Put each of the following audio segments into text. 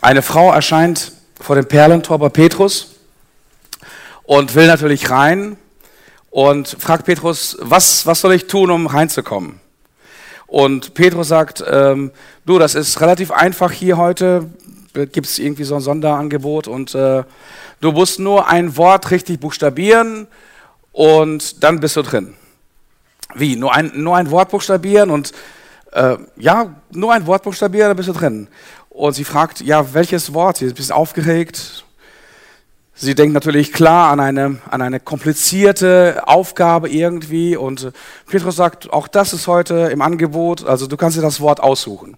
eine Frau erscheint vor dem Perlentor bei Petrus und will natürlich rein und fragt Petrus, was, was soll ich tun, um reinzukommen? Und Petrus sagt, ähm, du, das ist relativ einfach hier heute, gibt es irgendwie so ein Sonderangebot und äh, du musst nur ein Wort richtig buchstabieren und dann bist du drin. Wie? Nur ein, nur ein Wort buchstabieren und äh, ja, nur ein Wort buchstabieren, dann bist du drin. Und sie fragt, ja, welches Wort? Sie ist ein bisschen aufgeregt. Sie denkt natürlich klar an eine, an eine komplizierte Aufgabe irgendwie. Und Petrus sagt, auch das ist heute im Angebot, also du kannst dir das Wort aussuchen.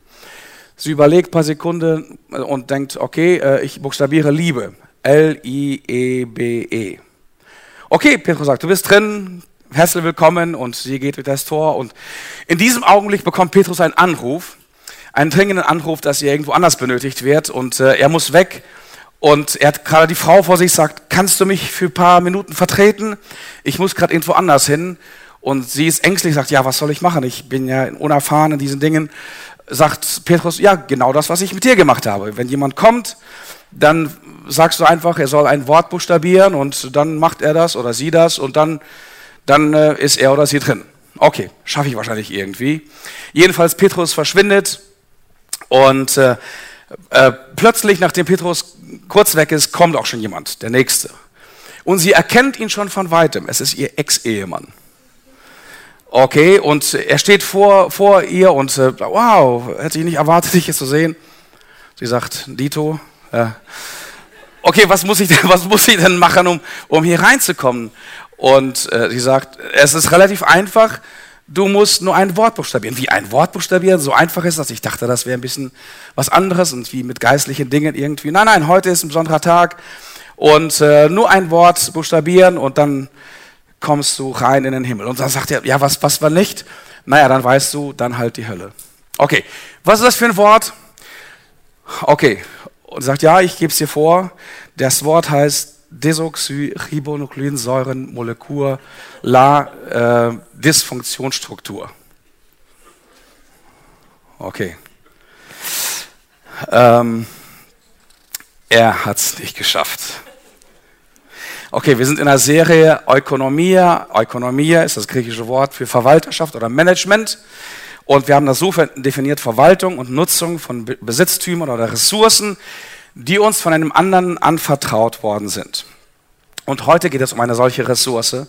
Sie überlegt ein paar Sekunden und denkt, okay, äh, ich buchstabiere Liebe. L-I-E-B-E. -E. Okay, Petrus sagt, du bist drin, herzlich willkommen und sie geht durch das Tor. Und in diesem Augenblick bekommt Petrus einen Anruf einen dringenden Anruf, dass er irgendwo anders benötigt wird und äh, er muss weg. Und er hat gerade die Frau vor sich, sagt, kannst du mich für ein paar Minuten vertreten? Ich muss gerade irgendwo anders hin. Und sie ist ängstlich, sagt, ja, was soll ich machen? Ich bin ja unerfahren in diesen Dingen. Sagt Petrus, ja, genau das, was ich mit dir gemacht habe. Wenn jemand kommt, dann sagst du einfach, er soll ein Wort buchstabieren und dann macht er das oder sie das und dann, dann äh, ist er oder sie drin. Okay, schaffe ich wahrscheinlich irgendwie. Jedenfalls, Petrus verschwindet und äh, äh, plötzlich, nachdem Petrus kurz weg ist, kommt auch schon jemand, der Nächste. Und sie erkennt ihn schon von weitem. Es ist ihr Ex-Ehemann. Okay, und er steht vor, vor ihr und äh, wow, hätte ich nicht erwartet, dich jetzt zu sehen. Sie sagt, Dito, äh, okay, was muss ich denn, was muss ich denn machen, um, um hier reinzukommen? Und äh, sie sagt, es ist relativ einfach, Du musst nur ein Wort buchstabieren. Wie ein Wort buchstabieren? So einfach ist das. Ich dachte, das wäre ein bisschen was anderes und wie mit geistlichen Dingen irgendwie. Nein, nein, heute ist ein besonderer Tag und äh, nur ein Wort buchstabieren und dann kommst du rein in den Himmel. Und dann sagt er, ja, was, was war nicht? Naja, dann weißt du, dann halt die Hölle. Okay, was ist das für ein Wort? Okay, und sagt, ja, ich gebe es dir vor. Das Wort heißt Desoxyribonukleinsäurenmolekül La äh, Dysfunktionsstruktur. Okay. Ähm, er hat es nicht geschafft. Okay, wir sind in der Serie Ökonomia. Ökonomia ist das griechische Wort für Verwalterschaft oder Management. Und wir haben das so definiert, Verwaltung und Nutzung von Besitztümern oder Ressourcen, die uns von einem anderen anvertraut worden sind. Und heute geht es um eine solche Ressource,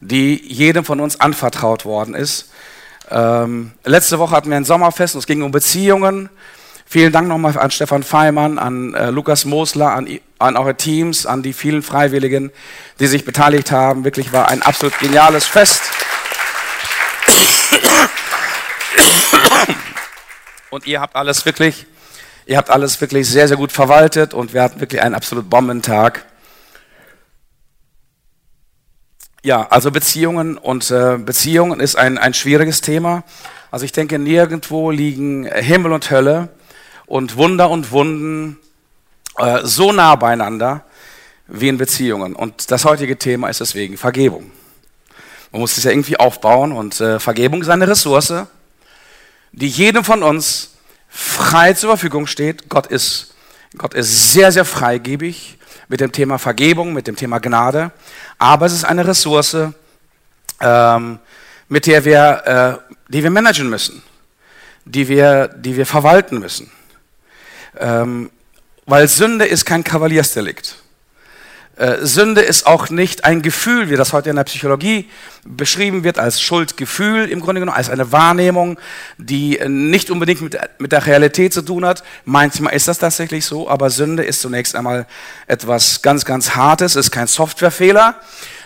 die jedem von uns anvertraut worden ist. Ähm, letzte Woche hatten wir ein Sommerfest und es ging um Beziehungen. Vielen Dank nochmal an Stefan Feimann, an äh, Lukas Mosler, an, an eure Teams, an die vielen Freiwilligen, die sich beteiligt haben. Wirklich war ein absolut geniales Fest. Und ihr habt alles wirklich Ihr habt alles wirklich sehr, sehr gut verwaltet und wir hatten wirklich einen absolut Bombentag. Ja, also Beziehungen und äh, Beziehungen ist ein, ein schwieriges Thema. Also ich denke, nirgendwo liegen Himmel und Hölle und Wunder und Wunden äh, so nah beieinander wie in Beziehungen. Und das heutige Thema ist deswegen Vergebung. Man muss es ja irgendwie aufbauen und äh, Vergebung ist eine Ressource, die jedem von uns frei zur Verfügung steht. Gott ist, Gott ist sehr, sehr freigebig mit dem Thema Vergebung, mit dem Thema Gnade. Aber es ist eine Ressource, ähm, mit der wir, äh, die wir managen müssen, die wir, die wir verwalten müssen. Ähm, weil Sünde ist kein Kavaliersdelikt. Äh, Sünde ist auch nicht ein Gefühl, wie das heute in der Psychologie beschrieben wird, als Schuldgefühl im Grunde genommen, als eine Wahrnehmung, die nicht unbedingt mit, der Realität zu tun hat. Manchmal ist das tatsächlich so, aber Sünde ist zunächst einmal etwas ganz, ganz Hartes, ist kein Softwarefehler.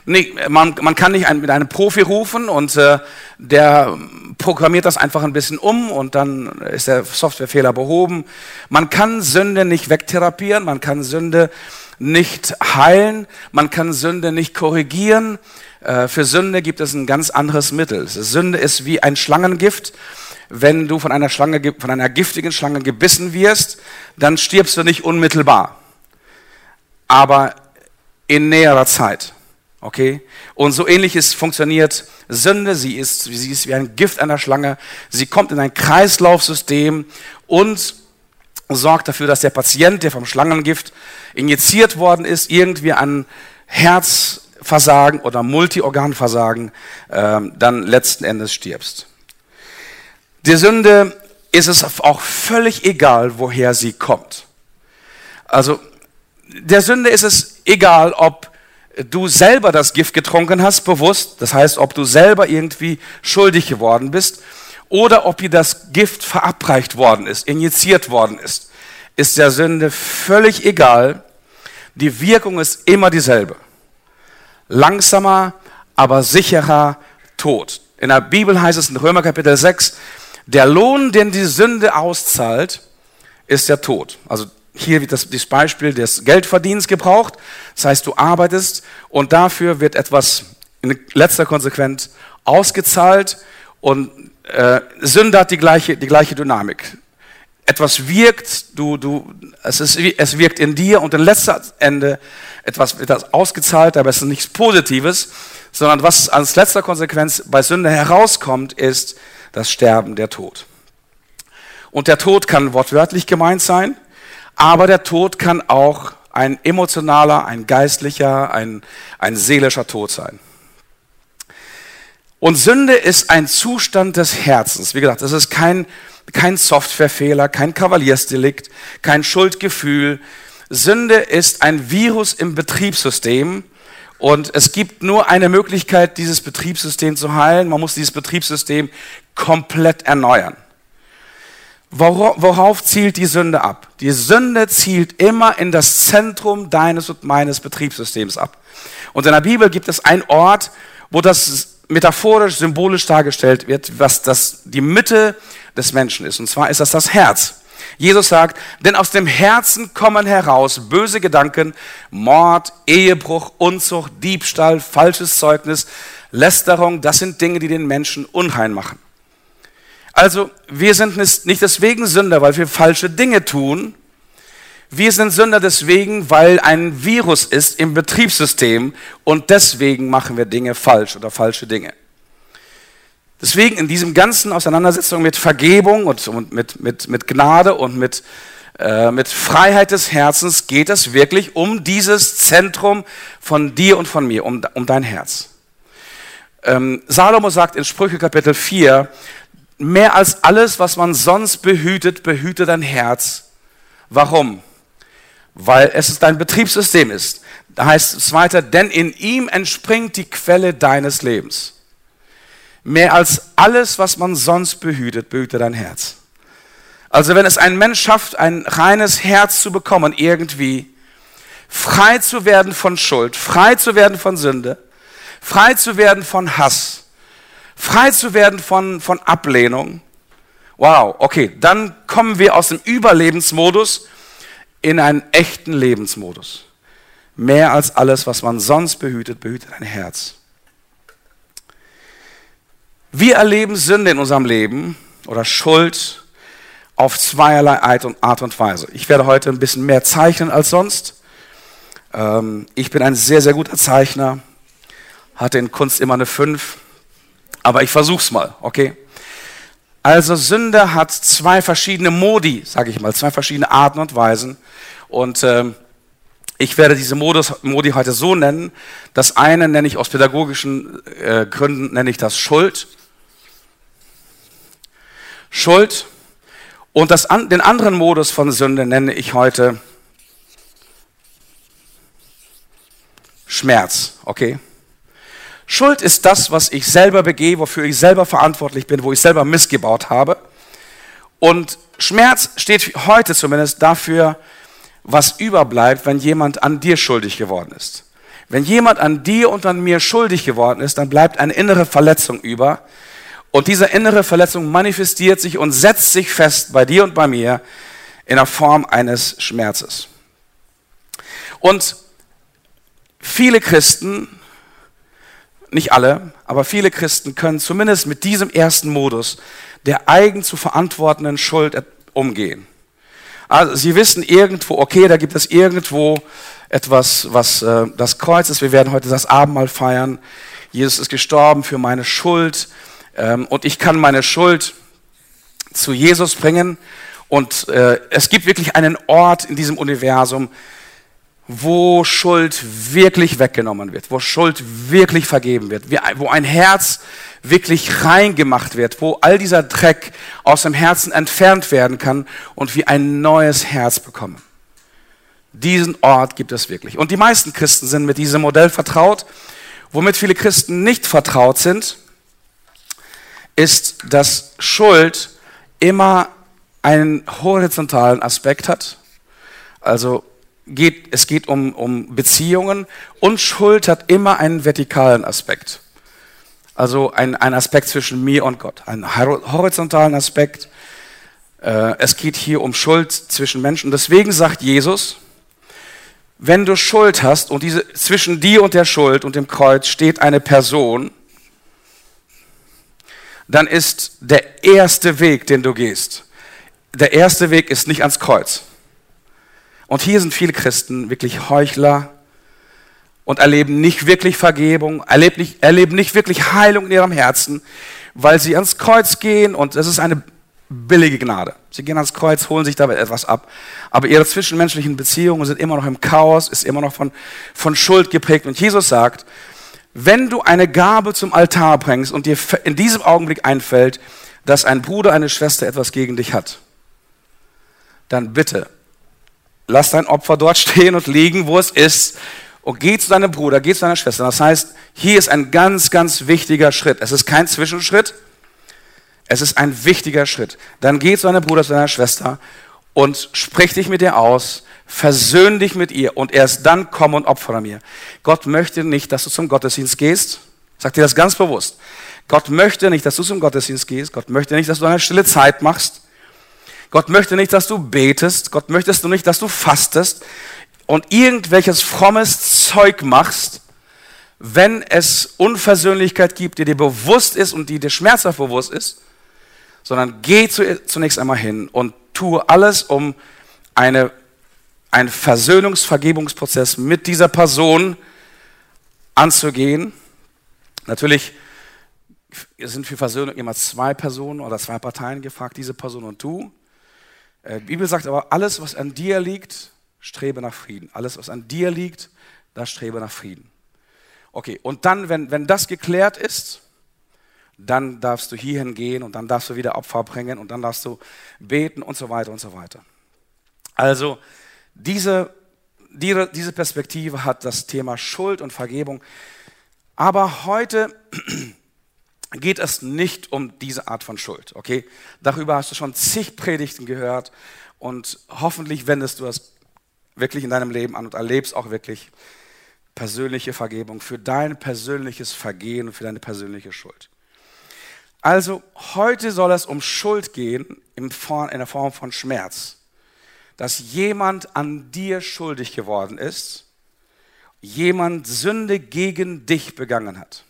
Nee, man, man kann nicht mit einem Profi rufen und äh, der programmiert das einfach ein bisschen um und dann ist der Softwarefehler behoben. Man kann Sünde nicht wegtherapieren, man kann Sünde nicht heilen, man kann Sünde nicht korrigieren. Äh, für Sünde gibt es ein ganz anderes Mittel. Sünde ist wie ein Schlangengift. Wenn du von einer, Schlange, von einer giftigen Schlange gebissen wirst, dann stirbst du nicht unmittelbar, aber in näherer Zeit. Okay? Und so ähnliches funktioniert Sünde. Sie ist, sie ist wie ein Gift einer Schlange. Sie kommt in ein Kreislaufsystem und sorgt dafür, dass der Patient, der vom Schlangengift injiziert worden ist, irgendwie an Herzversagen oder Multiorganversagen äh, dann letzten Endes stirbst. Die Sünde ist es auch völlig egal, woher sie kommt. Also der Sünde ist es egal, ob du selber das Gift getrunken hast, bewusst, das heißt, ob du selber irgendwie schuldig geworden bist, oder ob dir das Gift verabreicht worden ist, injiziert worden ist, ist der Sünde völlig egal. Die Wirkung ist immer dieselbe. Langsamer, aber sicherer Tod. In der Bibel heißt es in Römer Kapitel 6, der Lohn, den die Sünde auszahlt, ist der Tod. Also hier wird das, das Beispiel des Geldverdienens gebraucht. Das heißt, du arbeitest und dafür wird etwas in letzter Konsequenz ausgezahlt und äh, Sünde hat die gleiche, die gleiche Dynamik. Etwas wirkt, du, du, es, ist, es wirkt in dir und in letzter Ende etwas wird das ausgezahlt, aber es ist nichts Positives, sondern was als letzter Konsequenz bei Sünde herauskommt, ist das Sterben, der Tod. Und der Tod kann wortwörtlich gemeint sein, aber der Tod kann auch ein emotionaler, ein geistlicher, ein, ein seelischer Tod sein. Und Sünde ist ein Zustand des Herzens. Wie gesagt, es ist kein, kein Softwarefehler, kein Kavaliersdelikt, kein Schuldgefühl. Sünde ist ein Virus im Betriebssystem und es gibt nur eine Möglichkeit, dieses Betriebssystem zu heilen. Man muss dieses Betriebssystem komplett erneuern. Worauf zielt die Sünde ab? Die Sünde zielt immer in das Zentrum deines und meines Betriebssystems ab. Und in der Bibel gibt es einen Ort, wo das metaphorisch, symbolisch dargestellt wird, was das die Mitte des Menschen ist. Und zwar ist das das Herz. Jesus sagt, denn aus dem Herzen kommen heraus böse Gedanken, Mord, Ehebruch, Unzucht, Diebstahl, falsches Zeugnis, Lästerung, das sind Dinge, die den Menschen unrein machen. Also wir sind nicht deswegen Sünder, weil wir falsche Dinge tun. Wir sind Sünder deswegen, weil ein Virus ist im Betriebssystem und deswegen machen wir Dinge falsch oder falsche Dinge. Deswegen in diesem ganzen Auseinandersetzung mit Vergebung und, mit, mit, mit Gnade und mit, äh, mit Freiheit des Herzens geht es wirklich um dieses Zentrum von dir und von mir, um, um dein Herz. Ähm, Salomo sagt in Sprüche Kapitel 4, mehr als alles, was man sonst behütet, behüte dein Herz. Warum? Weil es dein Betriebssystem ist. Da heißt es weiter, denn in ihm entspringt die Quelle deines Lebens. Mehr als alles, was man sonst behütet, behüte dein Herz. Also wenn es ein Mensch schafft, ein reines Herz zu bekommen, irgendwie frei zu werden von Schuld, frei zu werden von Sünde, frei zu werden von Hass, frei zu werden von, von Ablehnung. Wow, okay, dann kommen wir aus dem Überlebensmodus in einen echten Lebensmodus. Mehr als alles, was man sonst behütet, behütet ein Herz. Wir erleben Sünde in unserem Leben oder Schuld auf zweierlei Art und Weise. Ich werde heute ein bisschen mehr zeichnen als sonst. Ähm, ich bin ein sehr, sehr guter Zeichner, hatte in Kunst immer eine 5 aber ich versuch's mal, okay? Also Sünde hat zwei verschiedene Modi, sage ich mal, zwei verschiedene Arten und Weisen. Und ähm, ich werde diese Modus, Modi heute so nennen. Das eine nenne ich aus pädagogischen äh, Gründen, nenne ich das Schuld. Schuld. Und das, an, den anderen Modus von Sünde nenne ich heute Schmerz, okay? Schuld ist das, was ich selber begehe, wofür ich selber verantwortlich bin, wo ich selber missgebaut habe. Und Schmerz steht heute zumindest dafür, was überbleibt, wenn jemand an dir schuldig geworden ist. Wenn jemand an dir und an mir schuldig geworden ist, dann bleibt eine innere Verletzung über. Und diese innere Verletzung manifestiert sich und setzt sich fest bei dir und bei mir in der Form eines Schmerzes. Und viele Christen nicht alle, aber viele Christen können zumindest mit diesem ersten Modus der eigen zu verantwortenden Schuld umgehen. Also sie wissen irgendwo, okay, da gibt es irgendwo etwas, was äh, das Kreuz ist. Wir werden heute das Abendmahl feiern. Jesus ist gestorben für meine Schuld ähm, und ich kann meine Schuld zu Jesus bringen Und äh, es gibt wirklich einen Ort in diesem Universum, wo Schuld wirklich weggenommen wird, wo Schuld wirklich vergeben wird, wo ein Herz wirklich reingemacht wird, wo all dieser Dreck aus dem Herzen entfernt werden kann und wir ein neues Herz bekommen. Diesen Ort gibt es wirklich. Und die meisten Christen sind mit diesem Modell vertraut. Womit viele Christen nicht vertraut sind, ist, dass Schuld immer einen horizontalen Aspekt hat. Also geht, es geht um, um Beziehungen und Schuld hat immer einen vertikalen Aspekt. Also ein, ein Aspekt zwischen mir und Gott, einen horizontalen Aspekt. Äh, es geht hier um Schuld zwischen Menschen. Deswegen sagt Jesus, wenn du Schuld hast und diese, zwischen dir und der Schuld und dem Kreuz steht eine Person, dann ist der erste Weg, den du gehst, der erste Weg ist nicht ans Kreuz. Und hier sind viele Christen wirklich Heuchler und erleben nicht wirklich Vergebung, erleben nicht, erleben nicht wirklich Heilung in ihrem Herzen, weil sie ans Kreuz gehen und es ist eine billige Gnade. Sie gehen ans Kreuz, holen sich damit etwas ab. Aber ihre zwischenmenschlichen Beziehungen sind immer noch im Chaos, ist immer noch von, von Schuld geprägt. Und Jesus sagt, wenn du eine Gabe zum Altar bringst und dir in diesem Augenblick einfällt, dass ein Bruder, eine Schwester etwas gegen dich hat, dann bitte lass dein Opfer dort stehen und liegen, wo es ist, und geh zu deinem Bruder, geh zu deiner Schwester. Das heißt, hier ist ein ganz, ganz wichtiger Schritt. Es ist kein Zwischenschritt, es ist ein wichtiger Schritt. Dann geh zu deinem Bruder, zu deiner Schwester und sprich dich mit ihr aus, versöhn dich mit ihr und erst dann komm und opfere mir. Gott möchte nicht, dass du zum Gottesdienst gehst. Sag dir das ganz bewusst. Gott möchte nicht, dass du zum Gottesdienst gehst. Gott möchte nicht, dass du eine stille Zeit machst. Gott möchte nicht, dass du betest. Gott möchte nicht, dass du fastest und irgendwelches frommes Zeug machst, wenn es Unversöhnlichkeit gibt, die dir bewusst ist und die dir schmerzhaft bewusst ist, sondern geh zunächst einmal hin und tue alles, um eine, einen Versöhnungsvergebungsprozess mit dieser Person anzugehen. Natürlich sind für Versöhnung immer zwei Personen oder zwei Parteien gefragt, diese Person und du. Äh, die Bibel sagt aber, alles, was an dir liegt, strebe nach Frieden. Alles, was an dir liegt, das strebe nach Frieden. Okay, und dann, wenn, wenn das geklärt ist, dann darfst du hierhin gehen und dann darfst du wieder Opfer bringen und dann darfst du beten und so weiter und so weiter. Also diese, diese, diese Perspektive hat das Thema Schuld und Vergebung. Aber heute geht es nicht um diese Art von Schuld, okay? Darüber hast du schon zig Predigten gehört und hoffentlich wendest du das wirklich in deinem Leben an und erlebst auch wirklich persönliche Vergebung für dein persönliches Vergehen und für deine persönliche Schuld. Also heute soll es um Schuld gehen in der Form von Schmerz. Dass jemand an dir schuldig geworden ist, jemand Sünde gegen dich begangen hat.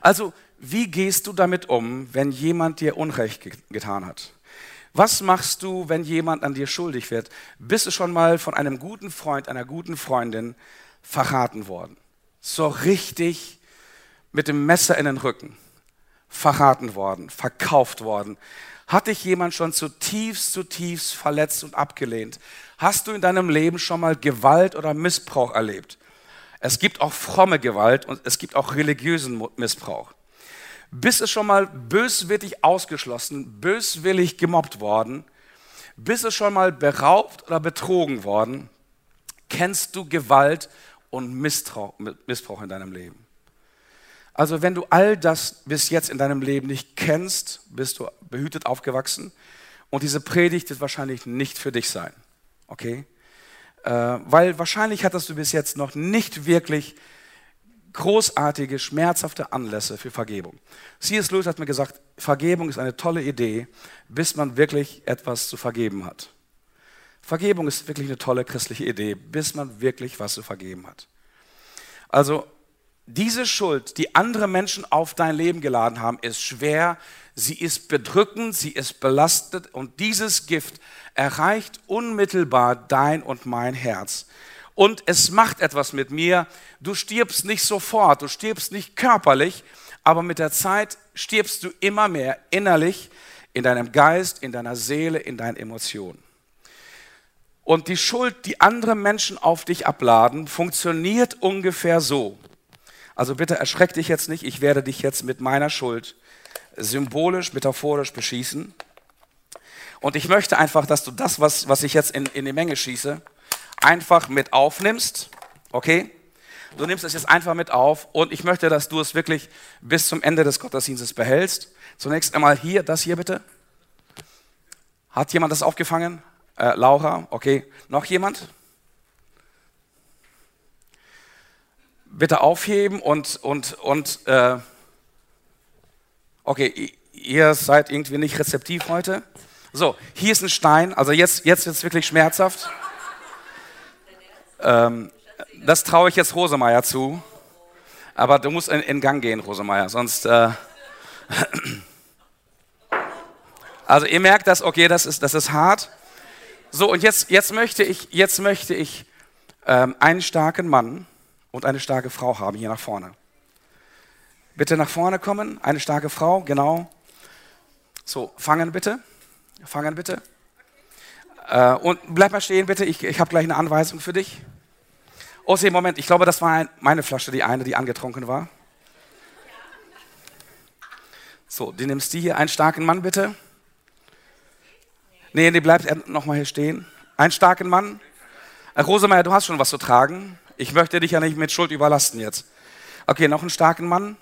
Also wie gehst du damit um, wenn jemand dir Unrecht getan hat? Was machst du, wenn jemand an dir schuldig wird? Bist du schon mal von einem guten Freund, einer guten Freundin verraten worden? So richtig mit dem Messer in den Rücken verraten worden, verkauft worden. Hat dich jemand schon zutiefst, zutiefst verletzt und abgelehnt? Hast du in deinem Leben schon mal Gewalt oder Missbrauch erlebt? Es gibt auch fromme Gewalt und es gibt auch religiösen Missbrauch. Bist du schon mal böswillig ausgeschlossen, böswillig gemobbt worden? Bist du schon mal beraubt oder betrogen worden? Kennst du Gewalt und Missbrauch in deinem Leben? Also wenn du all das bis jetzt in deinem Leben nicht kennst, bist du behütet aufgewachsen und diese Predigt wird wahrscheinlich nicht für dich sein. Okay? Äh, weil wahrscheinlich hattest du bis jetzt noch nicht wirklich großartige, schmerzhafte Anlässe für Vergebung. C.S. Lewis hat mir gesagt, Vergebung ist eine tolle Idee, bis man wirklich etwas zu vergeben hat. Vergebung ist wirklich eine tolle christliche Idee, bis man wirklich was zu vergeben hat. Also diese Schuld, die andere Menschen auf dein Leben geladen haben, ist schwer, sie ist bedrückend, sie ist belastet und dieses Gift erreicht unmittelbar dein und mein Herz und es macht etwas mit mir. Du stirbst nicht sofort, du stirbst nicht körperlich, aber mit der Zeit stirbst du immer mehr innerlich in deinem Geist, in deiner Seele, in deinen Emotionen. Und die Schuld, die andere Menschen auf dich abladen, funktioniert ungefähr so. Also bitte erschreck dich jetzt nicht, ich werde dich jetzt mit meiner Schuld symbolisch, metaphorisch beschießen. Und ich möchte einfach, dass du das, was, was ich jetzt in, in die Menge schieße, einfach mit aufnimmst. Okay? Du nimmst es jetzt einfach mit auf und ich möchte, dass du es wirklich bis zum Ende des Gottesdienstes behältst. Zunächst einmal hier, das hier bitte. Hat jemand das aufgefangen? Äh, Laura, okay. Noch jemand? Bitte aufheben und, und, und äh, okay, ihr seid irgendwie nicht rezeptiv heute. So, hier ist ein Stein, also jetzt, jetzt wird es wirklich schmerzhaft. Ähm, das traue ich jetzt Rosemeyer zu. Aber du musst in, in Gang gehen, Rosemeyer, sonst. Äh also ihr merkt das, okay, das ist, das ist hart. So, und jetzt, jetzt möchte ich, jetzt möchte ich ähm, einen starken Mann und eine starke Frau haben hier nach vorne. Bitte nach vorne kommen, eine starke Frau, genau. So, fangen bitte. Fangen bitte. Äh, und bleib mal stehen, bitte. Ich, ich habe gleich eine Anweisung für dich. Oh, see, Moment, ich glaube, das war meine Flasche, die eine, die angetrunken war. So, die nimmst die hier. Einen starken Mann, bitte. Nee, nee, bleibt nochmal hier stehen. Einen starken Mann. Äh, Rosemeyer, du hast schon was zu tragen. Ich möchte dich ja nicht mit Schuld überlasten jetzt. Okay, noch einen starken Mann.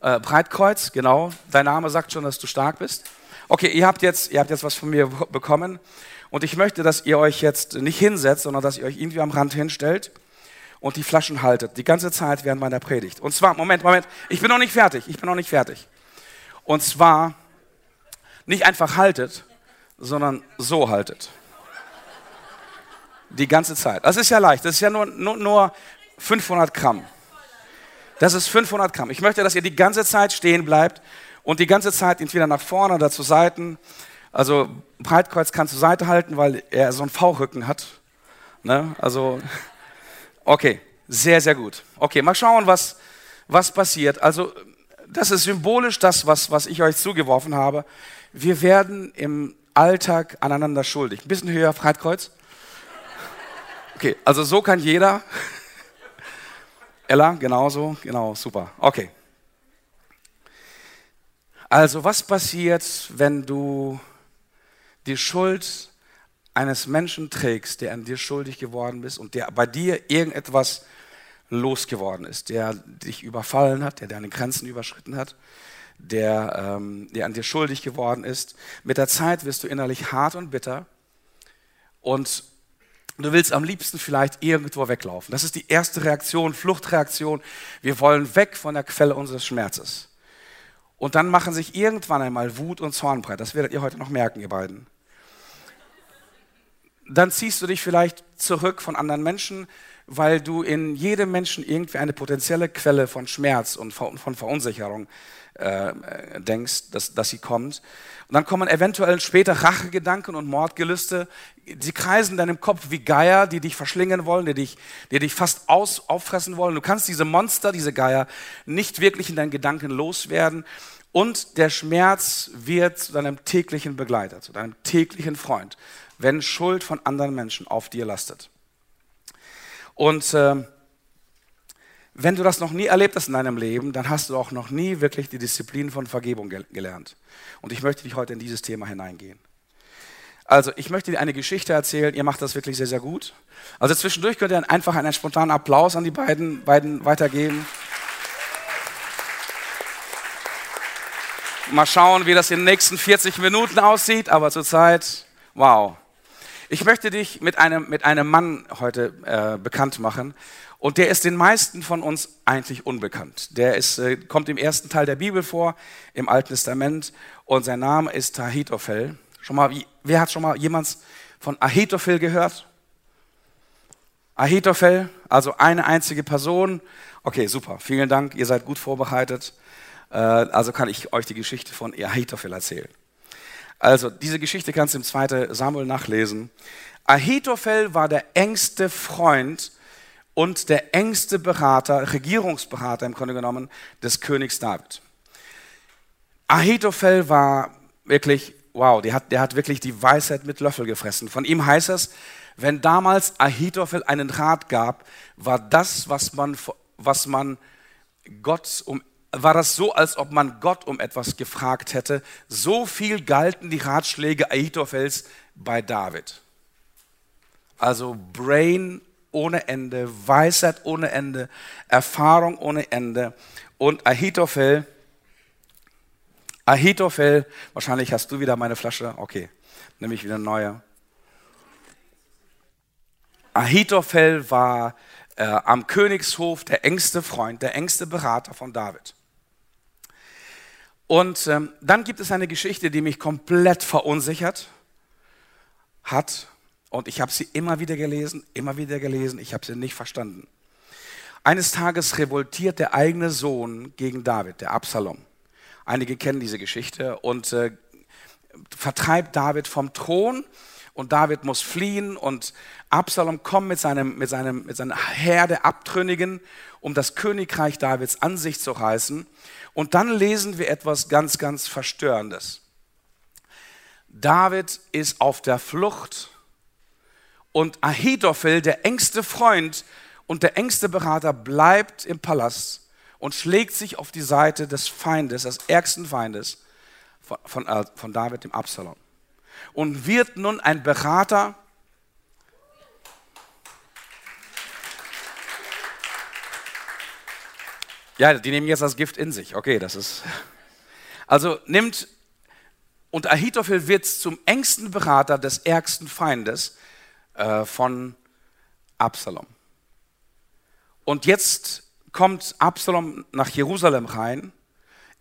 Äh, Breitkreuz, genau. Dein Name sagt schon, dass du stark bist. Okay, ihr habt jetzt, ihr habt jetzt was von mir bekommen. Und ich möchte, dass ihr euch jetzt nicht hinsetzt, sondern dass ihr euch irgendwie am Rand hinstellt und die Flaschen haltet. Die ganze Zeit während meiner Predigt. Und zwar, Moment, Moment, ich bin noch nicht fertig. Ich bin noch nicht fertig. Und zwar nicht einfach haltet, sondern so haltet. Die ganze Zeit. Das ist ja leicht. Das ist ja nur, nur, nur 500 Gramm. Das ist 500 Gramm. Ich möchte, dass ihr die ganze Zeit stehen bleibt und die ganze Zeit entweder nach vorne oder zu Seiten also Breitkreuz kann zur Seite halten, weil er so einen V-Rücken hat. Ne? Also, okay, sehr, sehr gut. Okay, mal schauen, was, was passiert. Also, das ist symbolisch das, was, was ich euch zugeworfen habe. Wir werden im Alltag aneinander schuldig. Ein bisschen höher, Breitkreuz. Okay, also so kann jeder. Ella, genauso, genau, super. Okay. Also, was passiert, wenn du die Schuld eines Menschen trägst, der an dir schuldig geworden ist und der bei dir irgendetwas losgeworden ist, der dich überfallen hat, der deine Grenzen überschritten hat, der, ähm, der an dir schuldig geworden ist. Mit der Zeit wirst du innerlich hart und bitter und du willst am liebsten vielleicht irgendwo weglaufen. Das ist die erste Reaktion, Fluchtreaktion. Wir wollen weg von der Quelle unseres Schmerzes. Und dann machen sich irgendwann einmal Wut und Zorn breit. Das werdet ihr heute noch merken, ihr beiden dann ziehst du dich vielleicht zurück von anderen Menschen, weil du in jedem Menschen irgendwie eine potenzielle Quelle von Schmerz und von Verunsicherung äh, denkst, dass, dass sie kommt. Und dann kommen eventuell später Rachegedanken und Mordgelüste. Sie kreisen in deinem Kopf wie Geier, die dich verschlingen wollen, die dich, die dich fast aus, auffressen wollen. Du kannst diese Monster, diese Geier nicht wirklich in deinen Gedanken loswerden. Und der Schmerz wird zu deinem täglichen Begleiter, zu deinem täglichen Freund wenn Schuld von anderen Menschen auf dir lastet. Und äh, wenn du das noch nie erlebt hast in deinem Leben, dann hast du auch noch nie wirklich die Disziplin von Vergebung gel gelernt. Und ich möchte dich heute in dieses Thema hineingehen. Also, ich möchte dir eine Geschichte erzählen. Ihr macht das wirklich sehr, sehr gut. Also, zwischendurch könnt ihr einfach einen spontanen Applaus an die beiden, beiden weitergeben. Mal schauen, wie das in den nächsten 40 Minuten aussieht, aber zurzeit, wow. Ich möchte dich mit einem, mit einem Mann heute äh, bekannt machen. Und der ist den meisten von uns eigentlich unbekannt. Der ist, äh, kommt im ersten Teil der Bibel vor, im Alten Testament. Und sein Name ist Ahitophel. Schon mal, wer hat schon mal jemand von Ahitophel gehört? Ahitophel, also eine einzige Person. Okay, super, vielen Dank, ihr seid gut vorbereitet. Äh, also kann ich euch die Geschichte von Ahitophel erzählen. Also, diese Geschichte kannst du im 2. Samuel nachlesen. Ahitophel war der engste Freund und der engste Berater, Regierungsberater im Grunde genommen, des Königs David. Ahitophel war wirklich, wow, der hat, der hat wirklich die Weisheit mit Löffel gefressen. Von ihm heißt es, wenn damals Ahitophel einen Rat gab, war das, was man, was man Gott um war das so, als ob man Gott um etwas gefragt hätte. So viel galten die Ratschläge Ahitophels bei David. Also Brain ohne Ende, Weisheit ohne Ende, Erfahrung ohne Ende. Und Ahitophel, Ahitophel, wahrscheinlich hast du wieder meine Flasche, okay, nehme ich wieder eine neue. Ahitophel war äh, am Königshof der engste Freund, der engste Berater von David. Und ähm, dann gibt es eine Geschichte, die mich komplett verunsichert hat. Und ich habe sie immer wieder gelesen, immer wieder gelesen. Ich habe sie nicht verstanden. Eines Tages revoltiert der eigene Sohn gegen David, der Absalom. Einige kennen diese Geschichte und äh, vertreibt David vom Thron und David muss fliehen und Absalom kommt mit seinem, mit seinem, mit seiner Herde Abtrünnigen, um das Königreich Davids an sich zu reißen. Und dann lesen wir etwas ganz, ganz Verstörendes. David ist auf der Flucht und Ahitophel, der engste Freund und der engste Berater, bleibt im Palast und schlägt sich auf die Seite des Feindes, des ärgsten Feindes von, von, äh, von David, dem Absalom und wird nun ein Berater Ja, die nehmen jetzt das Gift in sich. Okay, das ist. Also nimmt und Ahitophel wird zum engsten Berater des ärgsten Feindes äh, von Absalom. Und jetzt kommt Absalom nach Jerusalem rein,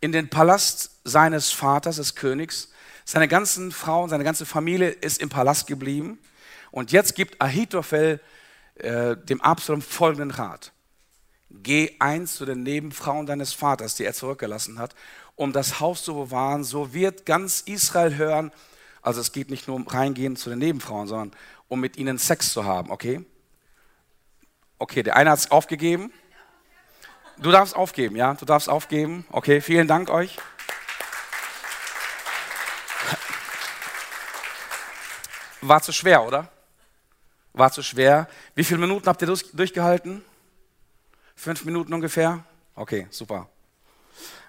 in den Palast seines Vaters, des Königs, seine ganzen Frauen, seine ganze Familie ist im Palast geblieben. Und jetzt gibt Ahitophel äh, dem Absalom folgenden Rat. Geh eins zu den Nebenfrauen deines Vaters, die er zurückgelassen hat, um das Haus zu bewahren. So wird ganz Israel hören. Also es geht nicht nur um reingehen zu den Nebenfrauen, sondern um mit ihnen Sex zu haben, okay? Okay, der eine hat es aufgegeben. Du darfst aufgeben, ja? Du darfst aufgeben. Okay, vielen Dank euch. War zu schwer, oder? War zu schwer. Wie viele Minuten habt ihr durchgehalten? Fünf Minuten ungefähr? Okay, super.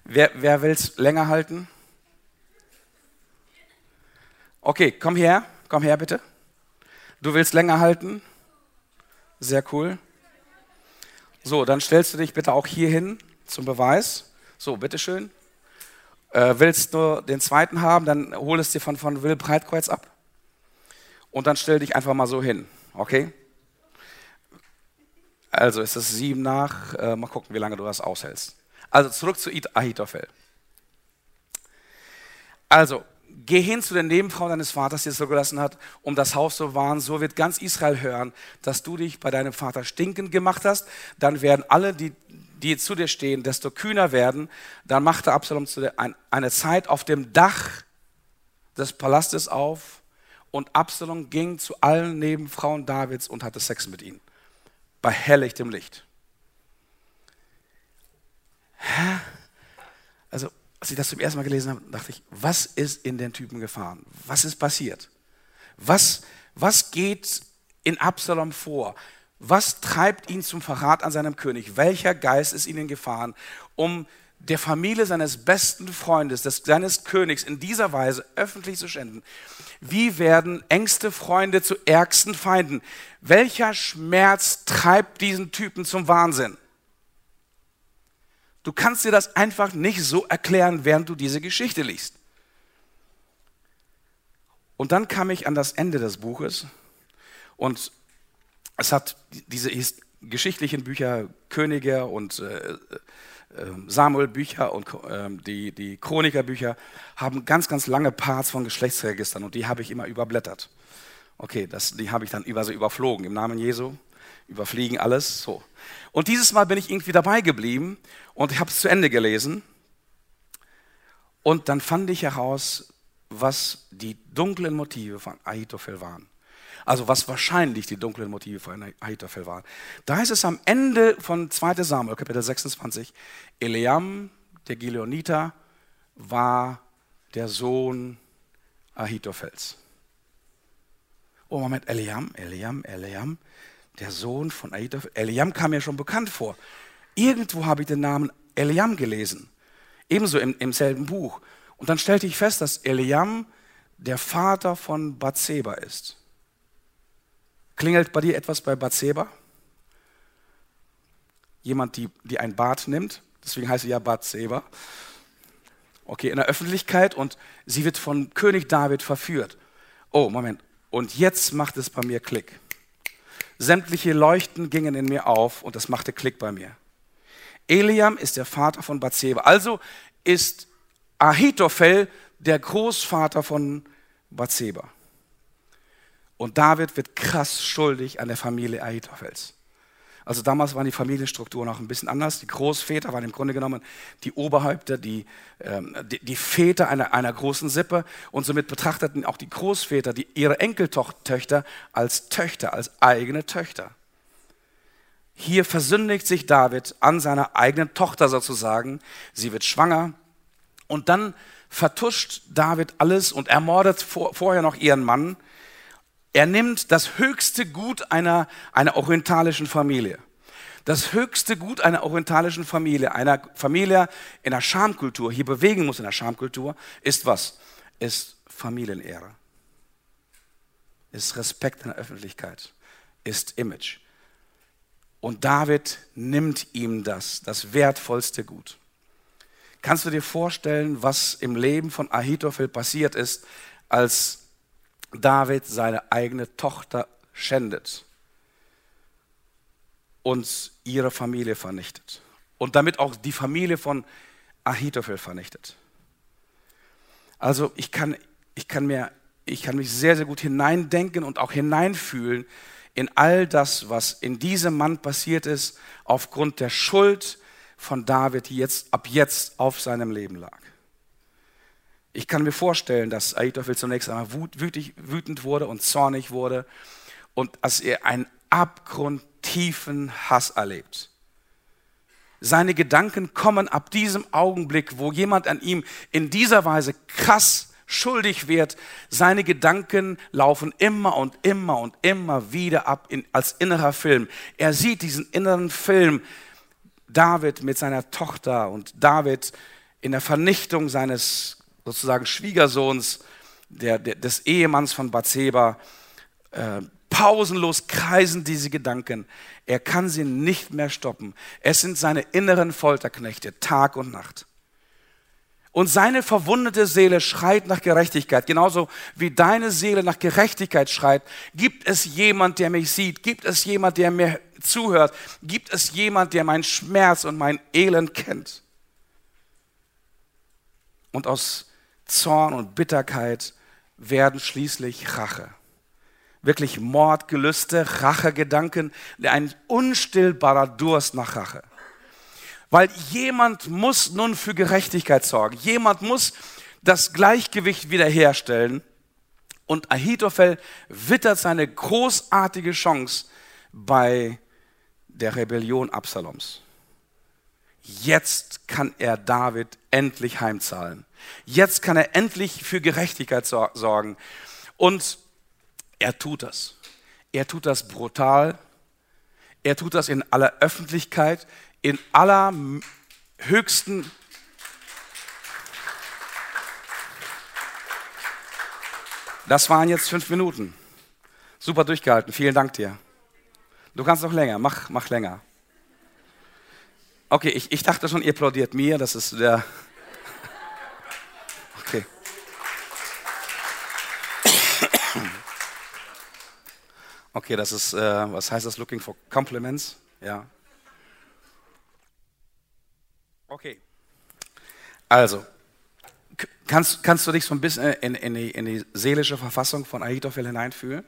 Wer, wer will es länger halten? Okay, komm her, komm her bitte. Du willst länger halten? Sehr cool. So, dann stellst du dich bitte auch hier hin zum Beweis. So, bitteschön. Äh, willst du den zweiten haben, dann hol es dir von, von Will Breitkreuz ab und dann stell dich einfach mal so hin, okay? Also ist es sieben nach, äh, mal gucken, wie lange du das aushältst. Also zurück zu Ahitophel. Also, geh hin zu der Nebenfrau deines Vaters, die es so gelassen hat, um das Haus zu wahren. So wird ganz Israel hören, dass du dich bei deinem Vater stinkend gemacht hast. Dann werden alle, die, die zu dir stehen, desto kühner werden. Dann machte Absalom eine Zeit auf dem Dach des Palastes auf und Absalom ging zu allen Nebenfrauen Davids und hatte Sex mit ihnen. Bei helllichtem Licht. Hä? Also, als ich das zum ersten Mal gelesen habe, dachte ich, was ist in den Typen gefahren? Was ist passiert? Was, was geht in Absalom vor? Was treibt ihn zum Verrat an seinem König? Welcher Geist ist ihnen gefahren, um der Familie seines besten Freundes, des, seines Königs in dieser Weise öffentlich zu schänden? Wie werden engste Freunde zu ärgsten Feinden? Welcher Schmerz treibt diesen Typen zum Wahnsinn? Du kannst dir das einfach nicht so erklären, während du diese Geschichte liest. Und dann kam ich an das Ende des Buches und es hat diese geschichtlichen Bücher Könige und äh, Samuel-Bücher und ähm, die, die Chroniker-Bücher haben ganz, ganz lange Parts von Geschlechtsregistern und die habe ich immer überblättert. Okay, das, die habe ich dann über, so überflogen im Namen Jesu, überfliegen alles. So. Und dieses Mal bin ich irgendwie dabei geblieben und ich habe es zu Ende gelesen. Und dann fand ich heraus, was die dunklen Motive von Ahitophel waren. Also was wahrscheinlich die dunklen Motive von Ahitophel waren. Da heißt es am Ende von 2 Samuel, Kapitel 26, Eliam, der Gileoniter, war der Sohn Ahitophels. Oh, Moment, Eliam, Eliam, Eliam, der Sohn von Ahitophel. Eliam kam mir schon bekannt vor. Irgendwo habe ich den Namen Eliam gelesen. Ebenso im, im selben Buch. Und dann stellte ich fest, dass Eliam der Vater von Bathseba ist. Klingelt bei dir etwas bei Bathseba? Jemand, die, die ein Bad nimmt, deswegen heißt sie ja Bathseba. Okay, in der Öffentlichkeit und sie wird von König David verführt. Oh, Moment. Und jetzt macht es bei mir Klick. Sämtliche Leuchten gingen in mir auf und das machte Klick bei mir. Eliam ist der Vater von Bathseba. Also ist Ahitophel der Großvater von Bathseba. Und David wird krass schuldig an der Familie Ahitophels. Also damals waren die Familienstrukturen noch ein bisschen anders. Die Großväter waren im Grunde genommen die Oberhäupter, die, ähm, die, die, Väter einer, einer großen Sippe. Und somit betrachteten auch die Großväter die, ihre Enkeltöchter als Töchter, als eigene Töchter. Hier versündigt sich David an seiner eigenen Tochter sozusagen. Sie wird schwanger. Und dann vertuscht David alles und ermordet vor, vorher noch ihren Mann er nimmt das höchste Gut einer, einer orientalischen Familie. Das höchste Gut einer orientalischen Familie, einer Familie in der Schamkultur, hier bewegen muss in der Schamkultur, ist was? Ist Familienehre. Ist Respekt in der Öffentlichkeit. Ist Image. Und David nimmt ihm das, das wertvollste Gut. Kannst du dir vorstellen, was im Leben von Ahitophel passiert ist, als David seine eigene Tochter schändet und ihre Familie vernichtet und damit auch die Familie von Ahitophel vernichtet. Also ich kann, ich kann, mir, ich kann mich sehr, sehr gut hineindenken und auch hineinfühlen in all das, was in diesem Mann passiert ist, aufgrund der Schuld von David, die jetzt ab jetzt auf seinem Leben lag. Ich kann mir vorstellen, dass Ahitophel zunächst einmal wütend wurde und zornig wurde und als er einen abgrundtiefen Hass erlebt. Seine Gedanken kommen ab diesem Augenblick, wo jemand an ihm in dieser Weise krass schuldig wird. Seine Gedanken laufen immer und immer und immer wieder ab in, als innerer Film. Er sieht diesen inneren Film, David mit seiner Tochter und David in der Vernichtung seines sozusagen Schwiegersohns, der, der, des Ehemanns von Bathseba. Äh, pausenlos kreisen diese Gedanken. Er kann sie nicht mehr stoppen. Es sind seine inneren Folterknechte, Tag und Nacht. Und seine verwundete Seele schreit nach Gerechtigkeit, genauso wie deine Seele nach Gerechtigkeit schreit. Gibt es jemand, der mich sieht? Gibt es jemand, der mir zuhört? Gibt es jemand, der meinen Schmerz und mein Elend kennt? Und aus Zorn und Bitterkeit werden schließlich Rache. Wirklich Mordgelüste, Rachegedanken, ein unstillbarer Durst nach Rache. Weil jemand muss nun für Gerechtigkeit sorgen. Jemand muss das Gleichgewicht wiederherstellen. Und Ahitophel wittert seine großartige Chance bei der Rebellion Absaloms. Jetzt kann er David endlich heimzahlen. Jetzt kann er endlich für Gerechtigkeit sorgen. Und er tut das. Er tut das brutal. Er tut das in aller Öffentlichkeit, in aller höchsten Das waren jetzt fünf Minuten. Super durchgehalten. Vielen Dank dir. Du kannst noch länger. Mach, mach länger. Okay, ich, ich dachte schon, ihr applaudiert mir. Das ist der. Okay. Okay, das ist, äh, was heißt das? Looking for compliments? Ja. Okay. Also, kannst, kannst du dich so ein bisschen in, in, die, in die seelische Verfassung von Ahitophel hineinfühlen?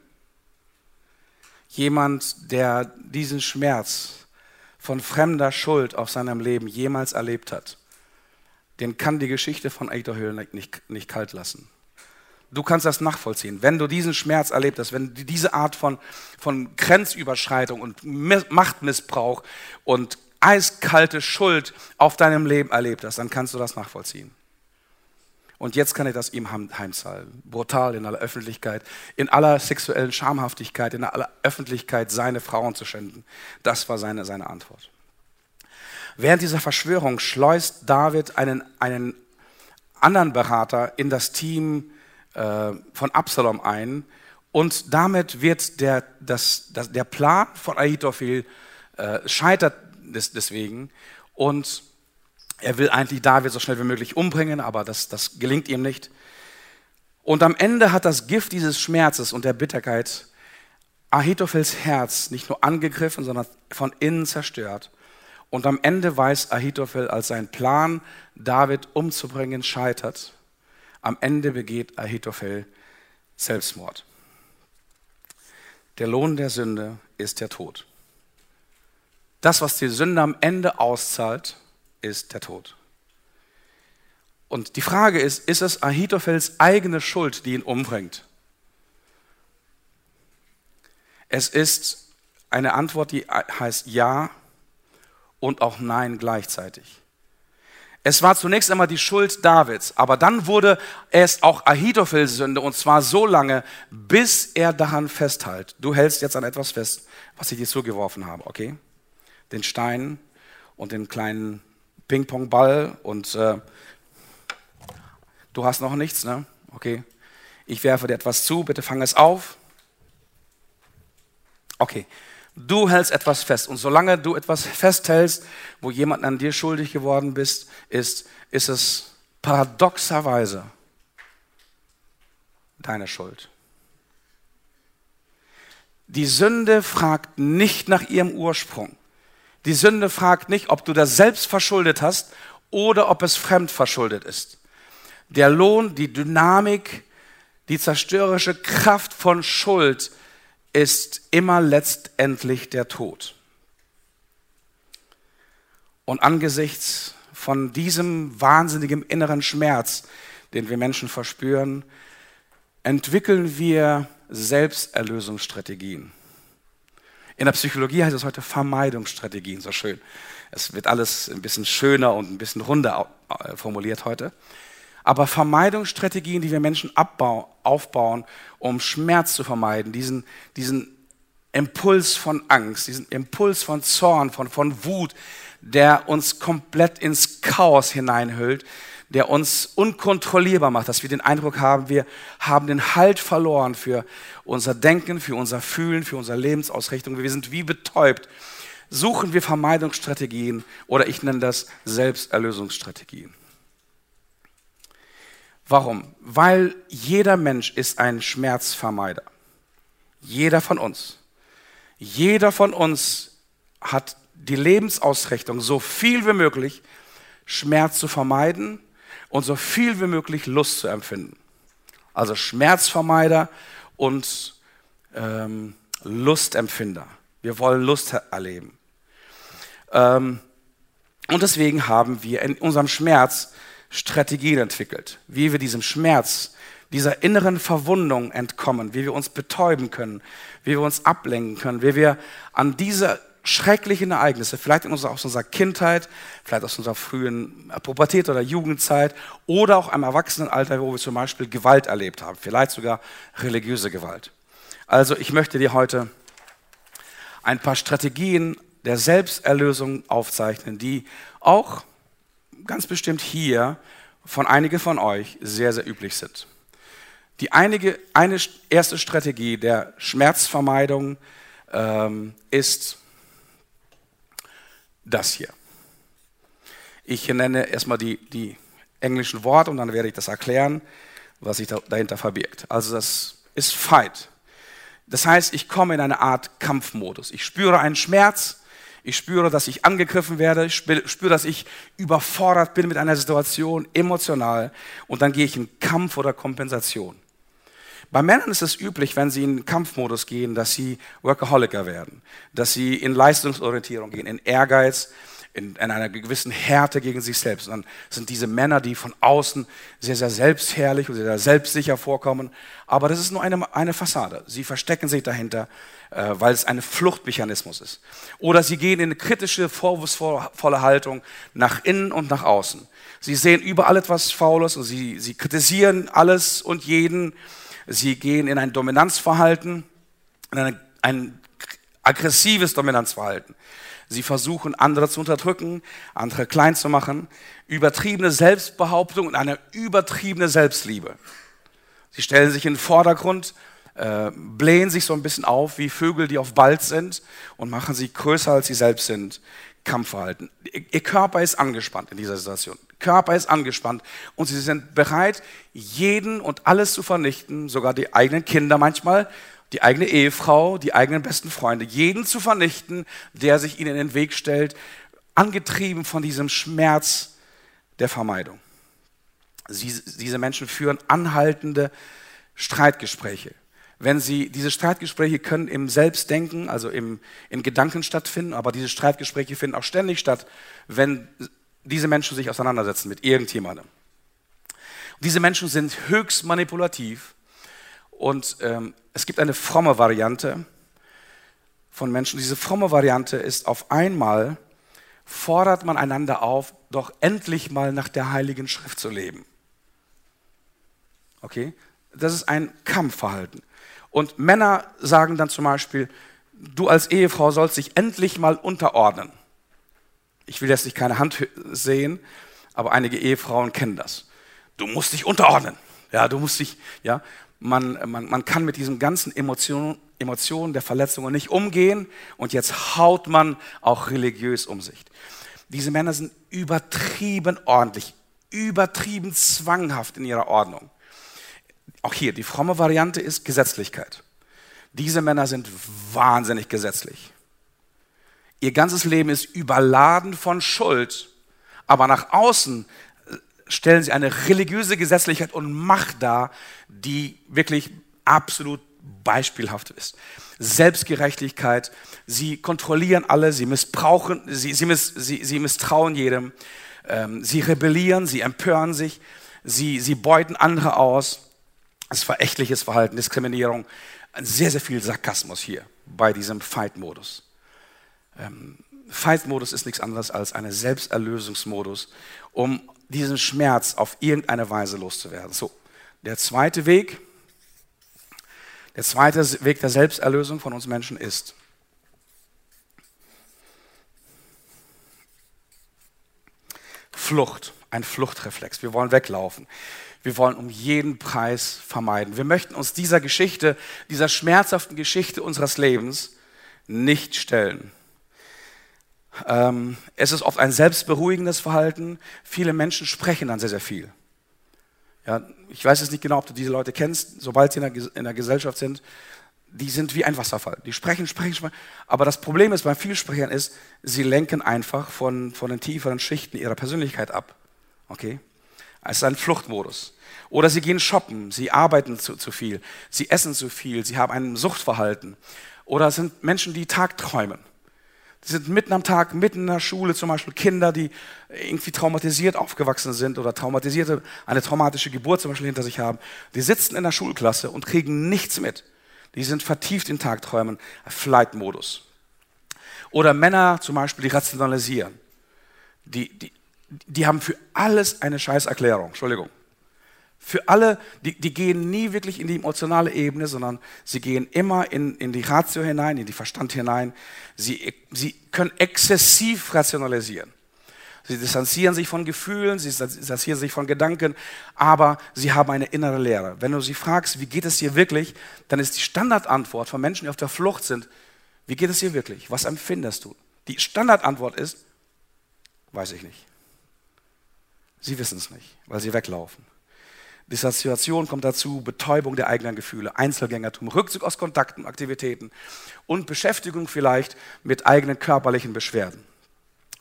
Jemand, der diesen Schmerz von fremder Schuld auf seinem Leben jemals erlebt hat, den kann die Geschichte von Ahitophel nicht, nicht kalt lassen. Du kannst das nachvollziehen. Wenn du diesen Schmerz erlebt hast, wenn diese Art von, von Grenzüberschreitung und Machtmissbrauch und eiskalte Schuld auf deinem Leben erlebt hast, dann kannst du das nachvollziehen. Und jetzt kann er das ihm heimzahlen. Brutal in aller Öffentlichkeit, in aller sexuellen Schamhaftigkeit, in aller Öffentlichkeit seine Frauen zu schänden. Das war seine, seine Antwort. Während dieser Verschwörung schleust David einen, einen anderen Berater in das Team äh, von Absalom ein. Und damit wird der, das, das, der Plan von Ahitophel äh, scheitert des, deswegen. Und er will eigentlich David so schnell wie möglich umbringen, aber das, das gelingt ihm nicht. Und am Ende hat das Gift dieses Schmerzes und der Bitterkeit Ahitophels Herz nicht nur angegriffen, sondern von innen zerstört. Und am Ende weiß Ahitophel, als sein Plan, David umzubringen, scheitert. Am Ende begeht Ahitophel Selbstmord. Der Lohn der Sünde ist der Tod. Das, was die Sünde am Ende auszahlt, ist der Tod. Und die Frage ist, ist es Ahitophels eigene Schuld, die ihn umbringt? Es ist eine Antwort, die heißt Ja und auch Nein gleichzeitig. Es war zunächst einmal die Schuld Davids, aber dann wurde es auch Ahitophels Sünde und zwar so lange, bis er daran festhält. Du hältst jetzt an etwas fest, was ich dir zugeworfen habe, okay? Den Stein und den kleinen Ping-Pong-Ball und äh, du hast noch nichts, ne? Okay. Ich werfe dir etwas zu, bitte fang es auf. Okay. Du hältst etwas fest und solange du etwas festhältst, wo jemand an dir schuldig geworden bist, ist, ist es paradoxerweise deine Schuld. Die Sünde fragt nicht nach ihrem Ursprung. Die Sünde fragt nicht, ob du das selbst verschuldet hast oder ob es fremd verschuldet ist. Der Lohn, die Dynamik, die zerstörerische Kraft von Schuld ist immer letztendlich der Tod. Und angesichts von diesem wahnsinnigen inneren Schmerz, den wir Menschen verspüren, entwickeln wir Selbsterlösungsstrategien. In der Psychologie heißt es heute Vermeidungsstrategien, so schön. Es wird alles ein bisschen schöner und ein bisschen runder formuliert heute. Aber Vermeidungsstrategien, die wir Menschen abbauen, aufbauen, um Schmerz zu vermeiden, diesen, diesen Impuls von Angst, diesen Impuls von Zorn, von, von Wut, der uns komplett ins Chaos hineinhüllt, der uns unkontrollierbar macht, dass wir den Eindruck haben, wir haben den Halt verloren für unser Denken, für unser Fühlen, für unsere Lebensausrichtung. Wir sind wie betäubt. Suchen wir Vermeidungsstrategien oder ich nenne das Selbsterlösungsstrategien. Warum? Weil jeder Mensch ist ein Schmerzvermeider. Jeder von uns. Jeder von uns hat die Lebensausrichtung, so viel wie möglich Schmerz zu vermeiden und so viel wie möglich Lust zu empfinden. Also Schmerzvermeider und ähm, Lustempfinder. Wir wollen Lust erleben. Ähm, und deswegen haben wir in unserem Schmerz Strategien entwickelt, wie wir diesem Schmerz, dieser inneren Verwundung entkommen, wie wir uns betäuben können, wie wir uns ablenken können, wie wir an diese schrecklichen Ereignisse, vielleicht unserer, aus unserer Kindheit, vielleicht aus unserer frühen Pubertät oder Jugendzeit oder auch im Erwachsenenalter, wo wir zum Beispiel Gewalt erlebt haben, vielleicht sogar religiöse Gewalt. Also ich möchte dir heute ein paar Strategien der Selbsterlösung aufzeichnen, die auch ganz bestimmt hier von einigen von euch sehr, sehr üblich sind. Die einige, eine erste Strategie der Schmerzvermeidung ähm, ist das hier. Ich nenne erstmal die, die englischen Worte und dann werde ich das erklären, was sich dahinter verbirgt. Also das ist Fight. Das heißt, ich komme in eine Art Kampfmodus. Ich spüre einen Schmerz, ich spüre, dass ich angegriffen werde, ich spüre, dass ich überfordert bin mit einer Situation, emotional, und dann gehe ich in Kampf oder Kompensation. Bei Männern ist es üblich, wenn sie in Kampfmodus gehen, dass sie Workaholiker werden, dass sie in Leistungsorientierung gehen, in Ehrgeiz, in, in, einer gewissen Härte gegen sich selbst. Und dann sind diese Männer, die von außen sehr, sehr selbstherrlich und sehr, sehr selbstsicher vorkommen. Aber das ist nur eine, eine Fassade. Sie verstecken sich dahinter, äh, weil es ein Fluchtmechanismus ist. Oder sie gehen in eine kritische, vorwurfsvolle Haltung nach innen und nach außen. Sie sehen überall etwas Faules und sie, sie kritisieren alles und jeden. Sie gehen in ein Dominanzverhalten, in eine, ein aggressives Dominanzverhalten. Sie versuchen, andere zu unterdrücken, andere klein zu machen. Übertriebene Selbstbehauptung und eine übertriebene Selbstliebe. Sie stellen sich in den Vordergrund, äh, blähen sich so ein bisschen auf wie Vögel, die auf Bald sind und machen sie größer, als sie selbst sind. Kampfverhalten. Ihr Körper ist angespannt in dieser Situation. Körper ist angespannt und sie sind bereit, jeden und alles zu vernichten, sogar die eigenen Kinder manchmal, die eigene Ehefrau, die eigenen besten Freunde, jeden zu vernichten, der sich ihnen in den Weg stellt, angetrieben von diesem Schmerz der Vermeidung. Sie, diese Menschen führen anhaltende Streitgespräche. Wenn sie, diese Streitgespräche können im Selbstdenken, also im, in Gedanken stattfinden, aber diese Streitgespräche finden auch ständig statt, wenn diese Menschen sich auseinandersetzen mit irgendjemandem. Diese Menschen sind höchst manipulativ und ähm, es gibt eine fromme Variante von Menschen. Diese fromme Variante ist auf einmal, fordert man einander auf, doch endlich mal nach der Heiligen Schrift zu leben. Okay? Das ist ein Kampfverhalten. Und Männer sagen dann zum Beispiel, du als Ehefrau sollst dich endlich mal unterordnen. Ich will jetzt nicht keine Hand sehen, aber einige Ehefrauen kennen das. Du musst dich unterordnen. Ja, du musst dich, ja man, man, man kann mit diesen ganzen Emotionen, Emotionen der Verletzungen nicht umgehen und jetzt haut man auch religiös um sich. Diese Männer sind übertrieben ordentlich, übertrieben zwanghaft in ihrer Ordnung. Auch hier, die fromme Variante ist Gesetzlichkeit. Diese Männer sind wahnsinnig gesetzlich. Ihr ganzes Leben ist überladen von Schuld, aber nach außen stellen sie eine religiöse Gesetzlichkeit und Macht dar, die wirklich absolut beispielhaft ist. Selbstgerechtigkeit, sie kontrollieren alle, sie missbrauchen, sie, sie, miss, sie, sie misstrauen jedem, ähm, sie rebellieren, sie empören sich, sie, sie beuten andere aus. Das ist verächtliches Verhalten, Diskriminierung, sehr, sehr viel Sarkasmus hier bei diesem Fight-Modus. Ähm, Fight-Modus ist nichts anderes als ein Selbsterlösungsmodus, um diesen Schmerz auf irgendeine Weise loszuwerden. So, der zweite Weg, der zweite Weg der Selbsterlösung von uns Menschen ist, Flucht, ein Fluchtreflex. Wir wollen weglaufen. Wir wollen um jeden Preis vermeiden. Wir möchten uns dieser Geschichte, dieser schmerzhaften Geschichte unseres Lebens nicht stellen. Ähm, es ist oft ein selbstberuhigendes Verhalten. Viele Menschen sprechen dann sehr, sehr viel. Ja, ich weiß jetzt nicht genau, ob du diese Leute kennst, sobald sie in der, in der Gesellschaft sind, die sind wie ein Wasserfall. Die sprechen, sprechen, sprechen. Aber das Problem ist bei Vielsprechern ist, sie lenken einfach von, von den tieferen Schichten ihrer Persönlichkeit ab. Okay? Es ist ein Fluchtmodus. Oder sie gehen shoppen, sie arbeiten zu, zu viel, sie essen zu viel, sie haben ein Suchtverhalten. Oder es sind Menschen, die tagträumen. Die sind mitten am Tag, mitten in der Schule, zum Beispiel Kinder, die irgendwie traumatisiert aufgewachsen sind oder traumatisierte, eine traumatische Geburt zum Beispiel hinter sich haben. Die sitzen in der Schulklasse und kriegen nichts mit. Die sind vertieft in Tagträumen, Flight-Modus. Oder Männer zum Beispiel, die rationalisieren. Die, die, die haben für alles eine Scheißerklärung. Entschuldigung für alle, die, die gehen nie wirklich in die emotionale Ebene, sondern sie gehen immer in, in die Ratio hinein, in die Verstand hinein. Sie, sie können exzessiv rationalisieren. Sie distanzieren sich von Gefühlen, sie distanzieren sich von Gedanken, aber sie haben eine innere Lehre. Wenn du sie fragst, wie geht es dir wirklich, dann ist die Standardantwort von Menschen, die auf der Flucht sind, wie geht es dir wirklich? Was empfindest du? Die Standardantwort ist, weiß ich nicht. Sie wissen es nicht, weil sie weglaufen. Dissoziation kommt dazu, Betäubung der eigenen Gefühle, Einzelgängertum, Rückzug aus Kontakten, Aktivitäten und Beschäftigung vielleicht mit eigenen körperlichen Beschwerden.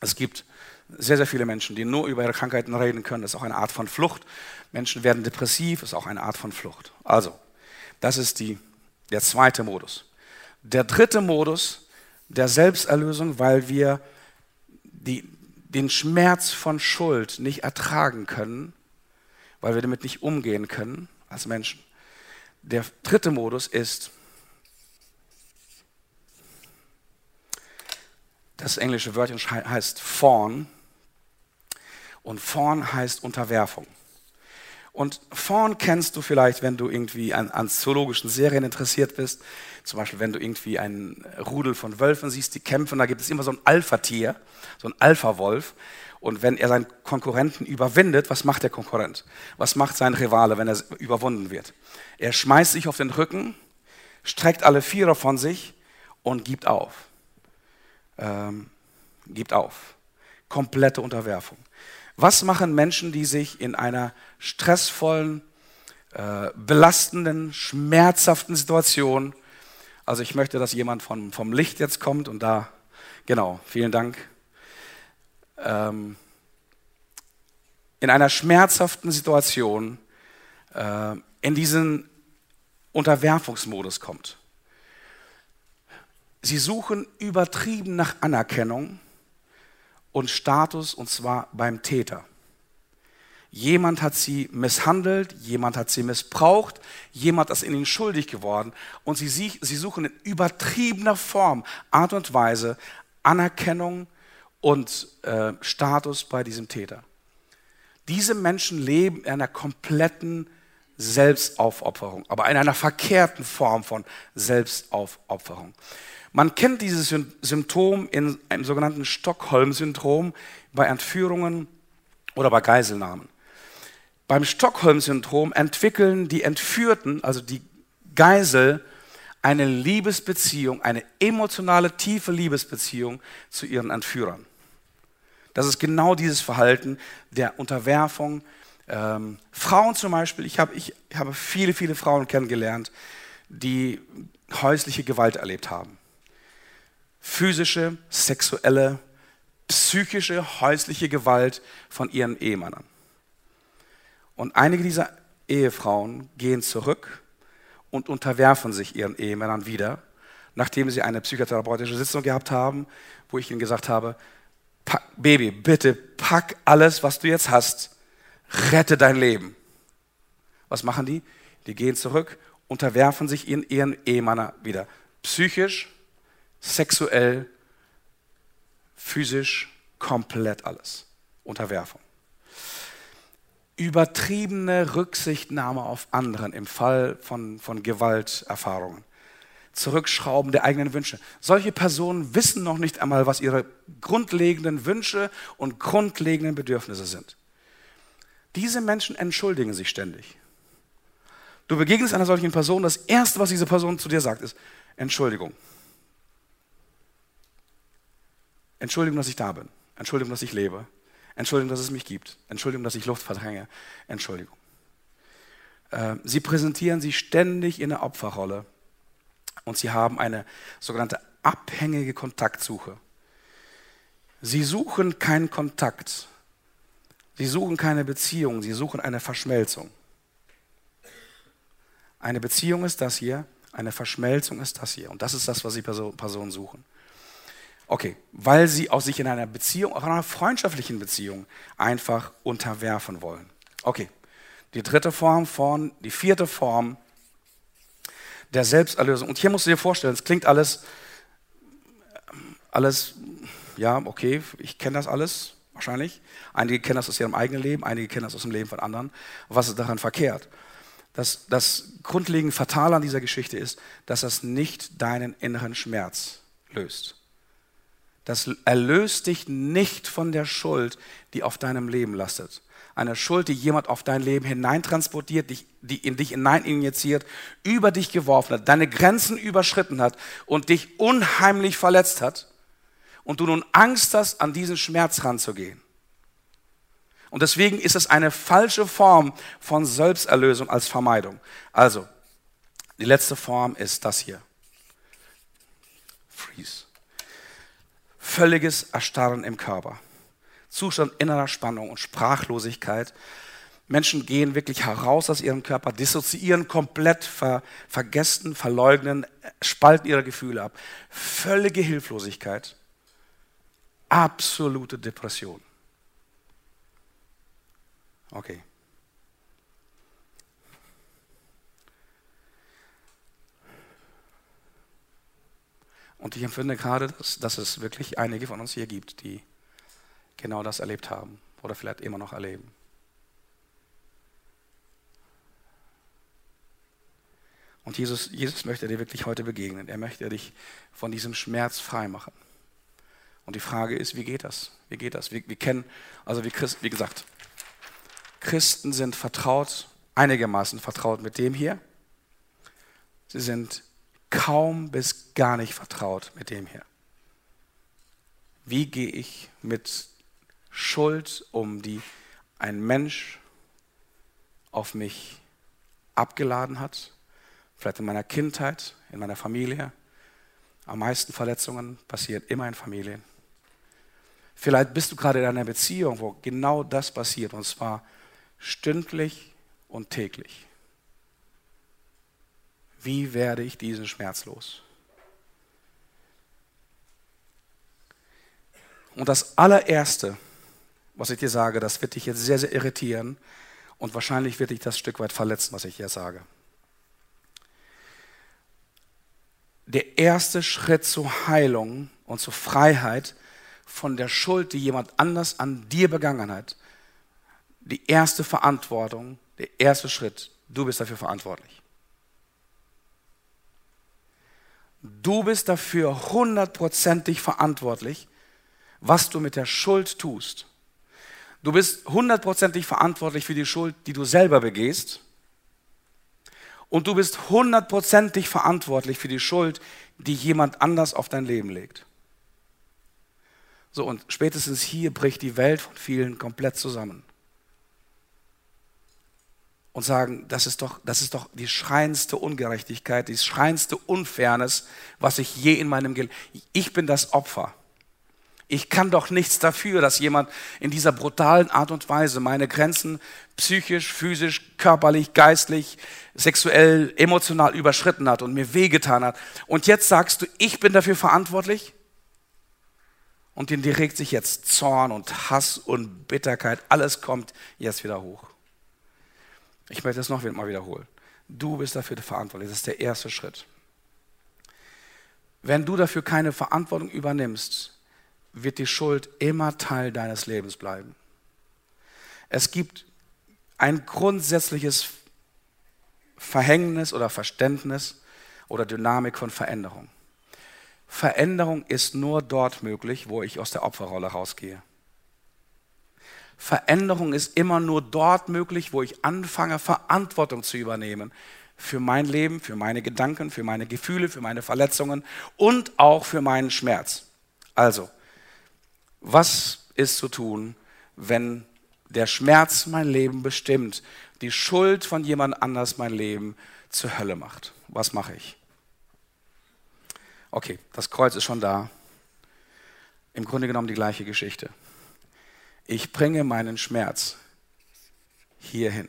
Es gibt sehr, sehr viele Menschen, die nur über ihre Krankheiten reden können. Das ist auch eine Art von Flucht. Menschen werden depressiv, ist auch eine Art von Flucht. Also, das ist die, der zweite Modus. Der dritte Modus der Selbsterlösung, weil wir die, den Schmerz von Schuld nicht ertragen können, weil wir damit nicht umgehen können als Menschen. Der dritte Modus ist, das englische Wörtchen heißt fawn Und Fawn heißt Unterwerfung. Und Fawn kennst du vielleicht, wenn du irgendwie an, an zoologischen Serien interessiert bist. Zum Beispiel, wenn du irgendwie ein Rudel von Wölfen siehst, die kämpfen, da gibt es immer so ein Alpha-Tier, so ein Alpha-Wolf. Und wenn er seinen Konkurrenten überwindet, was macht der Konkurrent? Was macht sein Rivale, wenn er überwunden wird? Er schmeißt sich auf den Rücken, streckt alle Vierer von sich und gibt auf. Ähm, gibt auf. Komplette Unterwerfung. Was machen Menschen, die sich in einer stressvollen, äh, belastenden, schmerzhaften Situation, also ich möchte, dass jemand von, vom Licht jetzt kommt und da, genau, vielen Dank, ähm, in einer schmerzhaften Situation äh, in diesen Unterwerfungsmodus kommt. Sie suchen übertrieben nach Anerkennung und Status und zwar beim Täter. Jemand hat sie misshandelt, jemand hat sie missbraucht, jemand ist in ihnen schuldig geworden und sie, sie suchen in übertriebener Form, Art und Weise Anerkennung und äh, Status bei diesem Täter. Diese Menschen leben in einer kompletten Selbstaufopferung, aber in einer verkehrten Form von Selbstaufopferung. Man kennt dieses Symptom in einem sogenannten Stockholm-Syndrom bei Entführungen oder bei Geiselnahmen. Beim Stockholm-Syndrom entwickeln die Entführten, also die Geisel, eine Liebesbeziehung, eine emotionale, tiefe Liebesbeziehung zu ihren Entführern. Das ist genau dieses Verhalten der Unterwerfung. Ähm, Frauen zum Beispiel, ich, hab, ich habe viele, viele Frauen kennengelernt, die häusliche Gewalt erlebt haben physische, sexuelle, psychische, häusliche Gewalt von ihren Ehemännern. Und einige dieser Ehefrauen gehen zurück und unterwerfen sich ihren Ehemännern wieder, nachdem sie eine psychotherapeutische Sitzung gehabt haben, wo ich ihnen gesagt habe, Baby, bitte pack alles, was du jetzt hast, rette dein Leben. Was machen die? Die gehen zurück, unterwerfen sich ihren, ihren Ehemann wieder. Psychisch, sexuell, physisch, komplett alles. Unterwerfung. Übertriebene Rücksichtnahme auf anderen im Fall von, von Gewalterfahrungen. Zurückschrauben der eigenen Wünsche. Solche Personen wissen noch nicht einmal, was ihre grundlegenden Wünsche und grundlegenden Bedürfnisse sind. Diese Menschen entschuldigen sich ständig. Du begegnest einer solchen Person, das Erste, was diese Person zu dir sagt, ist Entschuldigung. Entschuldigung, dass ich da bin. Entschuldigung, dass ich lebe. Entschuldigung, dass es mich gibt. Entschuldigung, dass ich Luft verdränge. Entschuldigung. Äh, sie präsentieren sich ständig in der Opferrolle und sie haben eine sogenannte abhängige Kontaktsuche. Sie suchen keinen Kontakt. Sie suchen keine Beziehung. Sie suchen eine Verschmelzung. Eine Beziehung ist das hier, eine Verschmelzung ist das hier. Und das ist das, was die Personen suchen. Okay, weil sie auch sich in einer Beziehung, auch in einer freundschaftlichen Beziehung einfach unterwerfen wollen. Okay, die dritte Form von, die vierte Form der Selbsterlösung. Und hier musst du dir vorstellen, es klingt alles, alles, ja, okay, ich kenne das alles, wahrscheinlich. Einige kennen das aus ihrem eigenen Leben, einige kennen das aus dem Leben von anderen. Was ist daran verkehrt? Das, das grundlegend Fatale an dieser Geschichte ist, dass das nicht deinen inneren Schmerz löst. Das erlöst dich nicht von der Schuld, die auf deinem Leben lastet. Eine Schuld, die jemand auf dein Leben hineintransportiert, die in dich hinein injiziert, über dich geworfen hat, deine Grenzen überschritten hat und dich unheimlich verletzt hat und du nun Angst hast, an diesen Schmerz ranzugehen. Und deswegen ist es eine falsche Form von Selbsterlösung als Vermeidung. Also, die letzte Form ist das hier. Freeze völliges Erstarren im Körper. Zustand innerer Spannung und Sprachlosigkeit. Menschen gehen wirklich heraus aus ihrem Körper, dissoziieren komplett, ver, vergessen, verleugnen, spalten ihre Gefühle ab. Völlige Hilflosigkeit. Absolute Depression. Okay. Und ich empfinde gerade, dass, dass es wirklich einige von uns hier gibt, die genau das erlebt haben. oder vielleicht immer noch erleben. Und Jesus, Jesus möchte dir wirklich heute begegnen. Er möchte dich von diesem Schmerz freimachen. Und die Frage ist, wie geht das? Wie geht das? Wir, wir kennen, also wie, Christ, wie gesagt, Christen sind vertraut, einigermaßen vertraut mit dem hier. Sie sind kaum bis gar nicht vertraut mit dem hier. Wie gehe ich mit Schuld um, die ein Mensch auf mich abgeladen hat? Vielleicht in meiner Kindheit, in meiner Familie. Am meisten Verletzungen passieren immer in Familien. Vielleicht bist du gerade in einer Beziehung, wo genau das passiert, und zwar stündlich und täglich. Wie werde ich diesen Schmerz los? Und das allererste, was ich dir sage, das wird dich jetzt sehr, sehr irritieren und wahrscheinlich wird dich das Stück weit verletzen, was ich hier sage. Der erste Schritt zur Heilung und zur Freiheit von der Schuld, die jemand anders an dir begangen hat, die erste Verantwortung, der erste Schritt, du bist dafür verantwortlich. Du bist dafür hundertprozentig verantwortlich, was du mit der Schuld tust. Du bist hundertprozentig verantwortlich für die Schuld, die du selber begehst. Und du bist hundertprozentig verantwortlich für die Schuld, die jemand anders auf dein Leben legt. So, und spätestens hier bricht die Welt von vielen komplett zusammen. Und sagen, das ist doch, das ist doch die schreiendste Ungerechtigkeit, die schreiendste Unfairness, was ich je in meinem Geld. Ich bin das Opfer. Ich kann doch nichts dafür, dass jemand in dieser brutalen Art und Weise meine Grenzen psychisch, physisch, körperlich, geistlich, sexuell, emotional überschritten hat und mir wehgetan hat. Und jetzt sagst du, ich bin dafür verantwortlich? Und in dir regt sich jetzt Zorn und Hass und Bitterkeit. Alles kommt jetzt wieder hoch. Ich möchte es noch mal wiederholen. Du bist dafür verantwortlich. Das ist der erste Schritt. Wenn du dafür keine Verantwortung übernimmst, wird die Schuld immer Teil deines Lebens bleiben. Es gibt ein grundsätzliches Verhängnis oder Verständnis oder Dynamik von Veränderung. Veränderung ist nur dort möglich, wo ich aus der Opferrolle rausgehe. Veränderung ist immer nur dort möglich, wo ich anfange, Verantwortung zu übernehmen für mein Leben, für meine Gedanken, für meine Gefühle, für meine Verletzungen und auch für meinen Schmerz. Also, was ist zu tun, wenn der Schmerz mein Leben bestimmt, die Schuld von jemand anders mein Leben zur Hölle macht? Was mache ich? Okay, das Kreuz ist schon da. Im Grunde genommen die gleiche Geschichte. Ich bringe meinen Schmerz hierhin.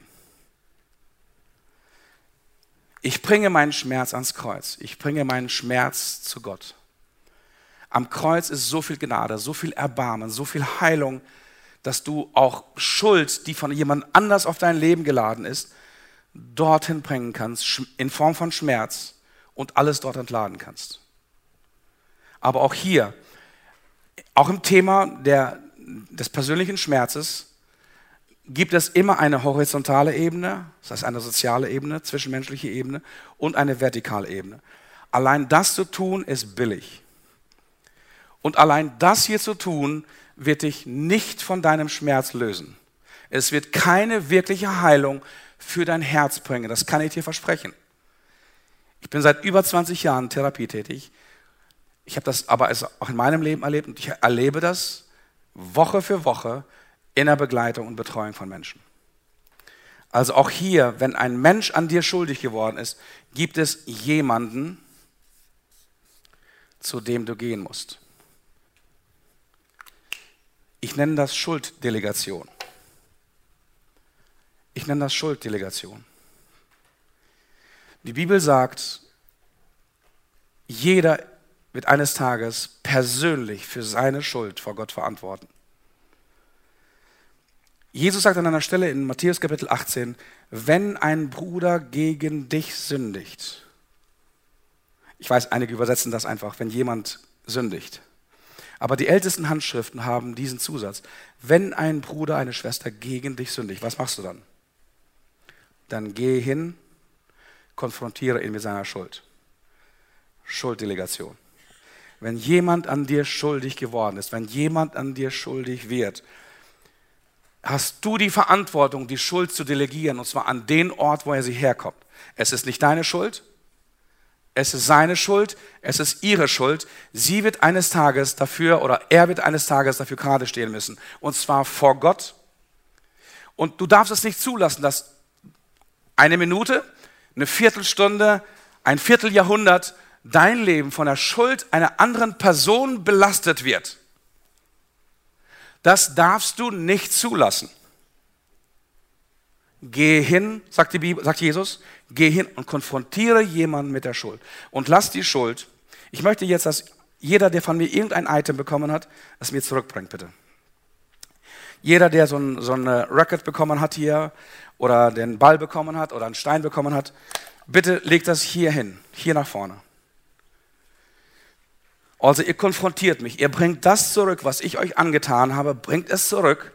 Ich bringe meinen Schmerz ans Kreuz. Ich bringe meinen Schmerz zu Gott. Am Kreuz ist so viel Gnade, so viel Erbarmen, so viel Heilung, dass du auch Schuld, die von jemand anders auf dein Leben geladen ist, dorthin bringen kannst, in Form von Schmerz und alles dort entladen kannst. Aber auch hier, auch im Thema der, des persönlichen Schmerzes, gibt es immer eine horizontale Ebene, das heißt eine soziale Ebene, zwischenmenschliche Ebene und eine vertikale Ebene. Allein das zu tun ist billig. Und allein das hier zu tun, wird dich nicht von deinem Schmerz lösen. Es wird keine wirkliche Heilung für dein Herz bringen. Das kann ich dir versprechen. Ich bin seit über 20 Jahren Therapie tätig ich habe das aber auch in meinem Leben erlebt und ich erlebe das Woche für Woche in der Begleitung und Betreuung von Menschen. Also auch hier, wenn ein Mensch an dir schuldig geworden ist, gibt es jemanden, zu dem du gehen musst. Ich nenne das Schulddelegation. Ich nenne das Schulddelegation. Die Bibel sagt, jeder wird eines Tages persönlich für seine Schuld vor Gott verantworten. Jesus sagt an einer Stelle in Matthäus Kapitel 18, wenn ein Bruder gegen dich sündigt, ich weiß, einige übersetzen das einfach, wenn jemand sündigt. Aber die ältesten Handschriften haben diesen Zusatz. Wenn ein Bruder, eine Schwester gegen dich sündigt, was machst du dann? Dann geh hin, konfrontiere ihn mit seiner Schuld. Schulddelegation. Wenn jemand an dir schuldig geworden ist, wenn jemand an dir schuldig wird, hast du die Verantwortung, die Schuld zu delegieren, und zwar an den Ort, wo er sie herkommt. Es ist nicht deine Schuld, es ist seine Schuld, es ist ihre Schuld. Sie wird eines Tages dafür oder er wird eines Tages dafür gerade stehen müssen. Und zwar vor Gott. Und du darfst es nicht zulassen, dass eine Minute, eine Viertelstunde, ein Vierteljahrhundert dein Leben von der Schuld einer anderen Person belastet wird. Das darfst du nicht zulassen. Geh hin, sagt, die Bibel, sagt Jesus, geh hin und konfrontiere jemanden mit der Schuld. Und lass die Schuld. Ich möchte jetzt, dass jeder, der von mir irgendein Item bekommen hat, es mir zurückbringt, bitte. Jeder, der so ein, so ein Racket bekommen hat hier oder den Ball bekommen hat oder einen Stein bekommen hat, bitte legt das hier hin, hier nach vorne. Also ihr konfrontiert mich, ihr bringt das zurück, was ich euch angetan habe, bringt es zurück.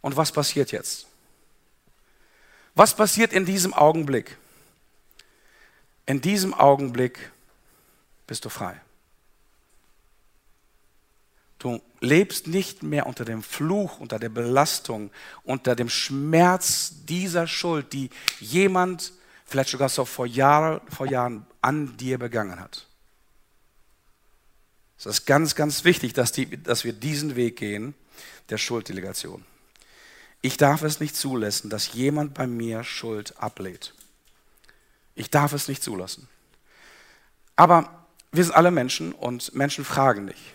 Und was passiert jetzt? Was passiert in diesem Augenblick? In diesem Augenblick bist du frei. Du lebst nicht mehr unter dem Fluch, unter der Belastung, unter dem Schmerz dieser Schuld, die jemand vielleicht sogar so vor, Jahr, vor Jahren an dir begangen hat. Es ist ganz, ganz wichtig, dass, die, dass wir diesen Weg gehen der Schulddelegation. Ich darf es nicht zulassen, dass jemand bei mir Schuld ablehnt. Ich darf es nicht zulassen. Aber wir sind alle Menschen und Menschen fragen dich.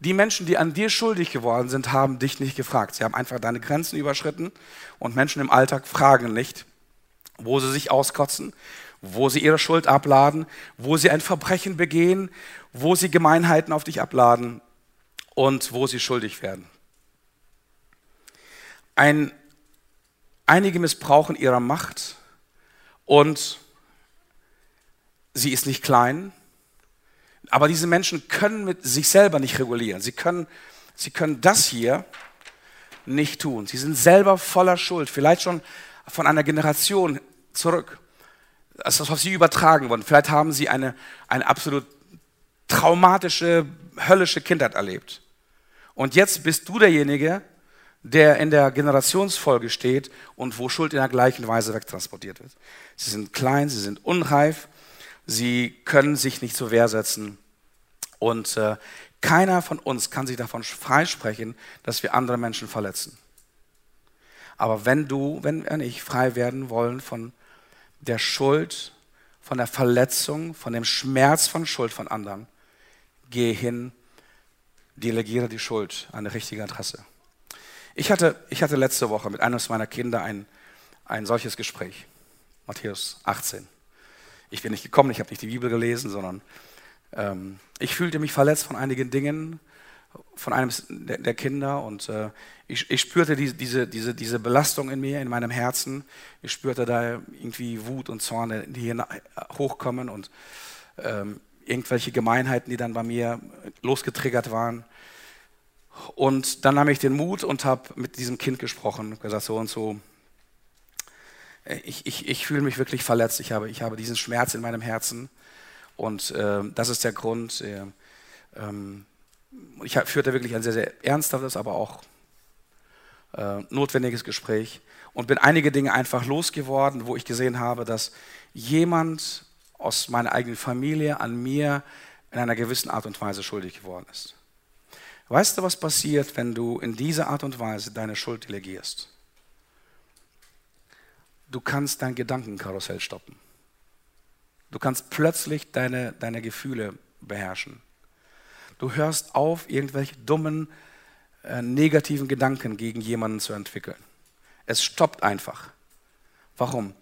Die Menschen, die an dir schuldig geworden sind, haben dich nicht gefragt. Sie haben einfach deine Grenzen überschritten und Menschen im Alltag fragen nicht, wo sie sich auskotzen, wo sie ihre Schuld abladen, wo sie ein Verbrechen begehen, wo sie Gemeinheiten auf dich abladen und wo sie schuldig werden. Ein, einige missbrauchen ihre Macht und sie ist nicht klein, aber diese Menschen können mit sich selber nicht regulieren. Sie können, sie können das hier nicht tun. Sie sind selber voller Schuld, vielleicht schon von einer Generation zurück. Das ist auf sie übertragen worden. Vielleicht haben sie eine, eine absolut traumatische, höllische Kindheit erlebt. Und jetzt bist du derjenige, der in der Generationsfolge steht und wo Schuld in der gleichen Weise wegtransportiert wird. Sie sind klein, sie sind unreif, sie können sich nicht zur Wehr setzen und äh, keiner von uns kann sich davon freisprechen, dass wir andere Menschen verletzen. Aber wenn du, wenn wir nicht frei werden wollen von der Schuld, von der Verletzung, von dem Schmerz von Schuld von anderen, geh hin, delegiere die Schuld an die richtige Adresse. Ich hatte, ich hatte letzte Woche mit einem meiner Kinder ein, ein solches Gespräch. Matthäus 18. Ich bin nicht gekommen, ich habe nicht die Bibel gelesen, sondern ähm, ich fühlte mich verletzt von einigen Dingen, von einem der, der Kinder und äh, ich, ich, spürte die, diese, diese, diese Belastung in mir, in meinem Herzen. Ich spürte da irgendwie Wut und Zorn, die hier hochkommen und ähm, irgendwelche Gemeinheiten, die dann bei mir losgetriggert waren. Und dann nahm ich den Mut und habe mit diesem Kind gesprochen gesagt, so und so, ich, ich, ich fühle mich wirklich verletzt, ich habe, ich habe diesen Schmerz in meinem Herzen und äh, das ist der Grund. Äh, ähm, ich führte wirklich ein sehr, sehr ernsthaftes, aber auch äh, notwendiges Gespräch und bin einige Dinge einfach losgeworden, wo ich gesehen habe, dass jemand aus meiner eigenen Familie an mir in einer gewissen Art und Weise schuldig geworden ist. Weißt du, was passiert, wenn du in dieser Art und Weise deine Schuld delegierst? Du kannst dein Gedankenkarussell stoppen. Du kannst plötzlich deine, deine Gefühle beherrschen. Du hörst auf, irgendwelche dummen, äh, negativen Gedanken gegen jemanden zu entwickeln. Es stoppt einfach. Warum?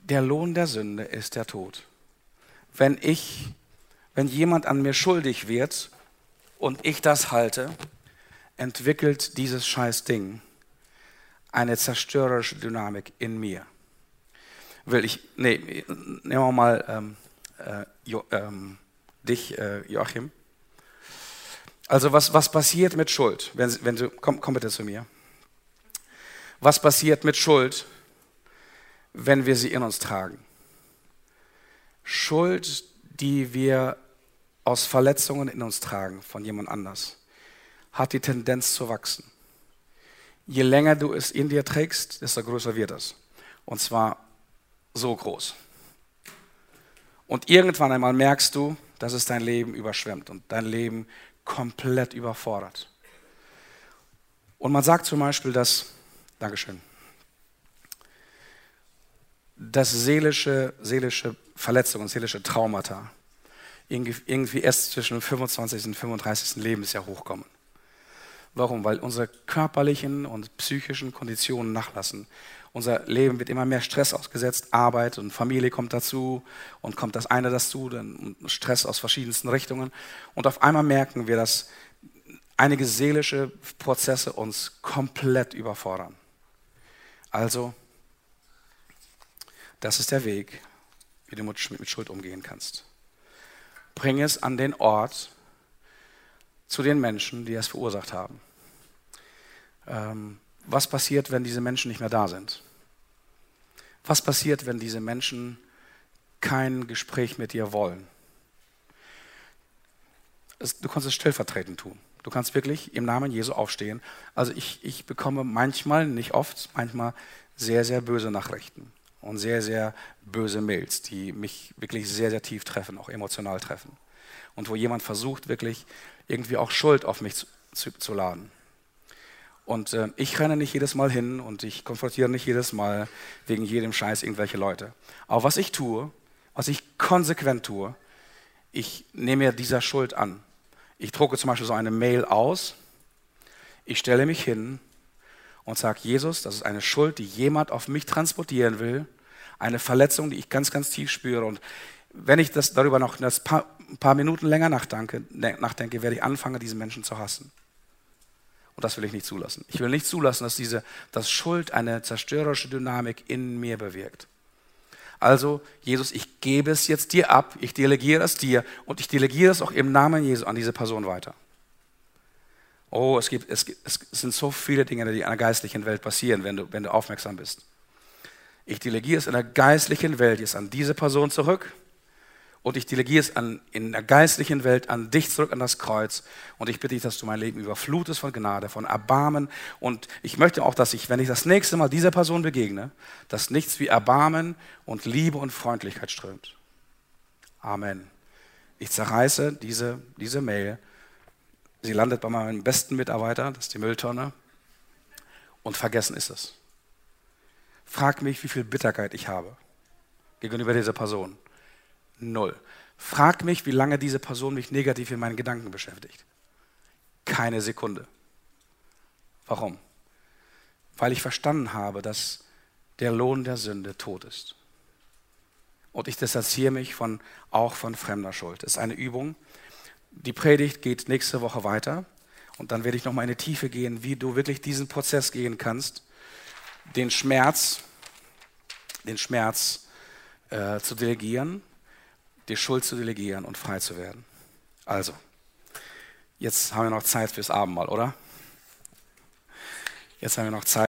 Der Lohn der Sünde ist der Tod. Wenn ich, wenn jemand an mir schuldig wird und ich das halte, entwickelt dieses scheiß Ding eine zerstörerische Dynamik in mir. Will ich, nee, nehmen wir mal ähm, äh, jo, ähm, dich, äh, Joachim. Also was, was passiert mit Schuld? Wenn, wenn du, komm, komm bitte zu mir. Was passiert mit Schuld, wenn wir sie in uns tragen? Schuld, die wir aus Verletzungen in uns tragen von jemand anders, hat die Tendenz zu wachsen. Je länger du es in dir trägst, desto größer wird es. Und zwar so groß. Und irgendwann einmal merkst du, dass es dein Leben überschwemmt und dein Leben komplett überfordert. Und man sagt zum Beispiel, dass, Dankeschön, dass seelische, seelische Verletzungen, seelische Traumata irgendwie erst zwischen dem 25. und 35. Lebensjahr hochkommen. Warum? Weil unsere körperlichen und psychischen Konditionen nachlassen. Unser Leben wird immer mehr Stress ausgesetzt, Arbeit und Familie kommt dazu und kommt das eine dazu, dann Stress aus verschiedensten Richtungen. Und auf einmal merken wir, dass einige seelische Prozesse uns komplett überfordern. Also, das ist der Weg, wie du mit Schuld umgehen kannst. Bring es an den Ort zu den Menschen, die es verursacht haben. Ähm, was passiert, wenn diese Menschen nicht mehr da sind? Was passiert, wenn diese Menschen kein Gespräch mit dir wollen? Du kannst es stellvertretend tun. Du kannst wirklich im Namen Jesu aufstehen. Also ich, ich bekomme manchmal, nicht oft, manchmal sehr, sehr böse Nachrichten und sehr, sehr böse Mails, die mich wirklich sehr, sehr tief treffen, auch emotional treffen. Und wo jemand versucht, wirklich irgendwie auch Schuld auf mich zu, zu, zu laden. Und äh, ich renne nicht jedes Mal hin und ich konfrontiere nicht jedes Mal wegen jedem Scheiß irgendwelche Leute. Aber was ich tue, was ich konsequent tue, ich nehme mir dieser Schuld an. Ich drucke zum Beispiel so eine Mail aus, ich stelle mich hin und sage, Jesus, das ist eine Schuld, die jemand auf mich transportieren will, eine Verletzung, die ich ganz, ganz tief spüre. Und wenn ich das darüber noch ein paar, ein paar Minuten länger nachdenke, nachdenke, werde ich anfangen, diesen Menschen zu hassen. Und das will ich nicht zulassen. Ich will nicht zulassen, dass diese, dass Schuld eine zerstörerische Dynamik in mir bewirkt. Also, Jesus, ich gebe es jetzt dir ab, ich delegiere es dir und ich delegiere es auch im Namen Jesu an diese Person weiter. Oh, es, gibt, es, es sind so viele Dinge, die in der geistlichen Welt passieren, wenn du, wenn du aufmerksam bist. Ich delegiere es in der geistlichen Welt jetzt an diese Person zurück und ich delegiere es an, in der geistlichen Welt an dich zurück an das Kreuz. Und ich bitte dich, dass du mein Leben überflutest von Gnade, von Erbarmen. Und ich möchte auch, dass ich, wenn ich das nächste Mal dieser Person begegne, dass nichts wie Erbarmen und Liebe und Freundlichkeit strömt. Amen. Ich zerreiße diese, diese Mail. Sie landet bei meinem besten Mitarbeiter, das ist die Mülltonne. Und vergessen ist es. Frag mich, wie viel Bitterkeit ich habe gegenüber dieser Person. Null. Frag mich, wie lange diese Person mich negativ in meinen Gedanken beschäftigt. Keine Sekunde. Warum? Weil ich verstanden habe, dass der Lohn der Sünde tot ist. Und ich distanziere mich von, auch von fremder Schuld. Das ist eine Übung. Die Predigt geht nächste Woche weiter. Und dann werde ich nochmal in die Tiefe gehen, wie du wirklich diesen Prozess gehen kannst, den Schmerz, den Schmerz äh, zu delegieren die Schuld zu delegieren und frei zu werden. Also, jetzt haben wir noch Zeit fürs Abendmahl, oder? Jetzt haben wir noch Zeit.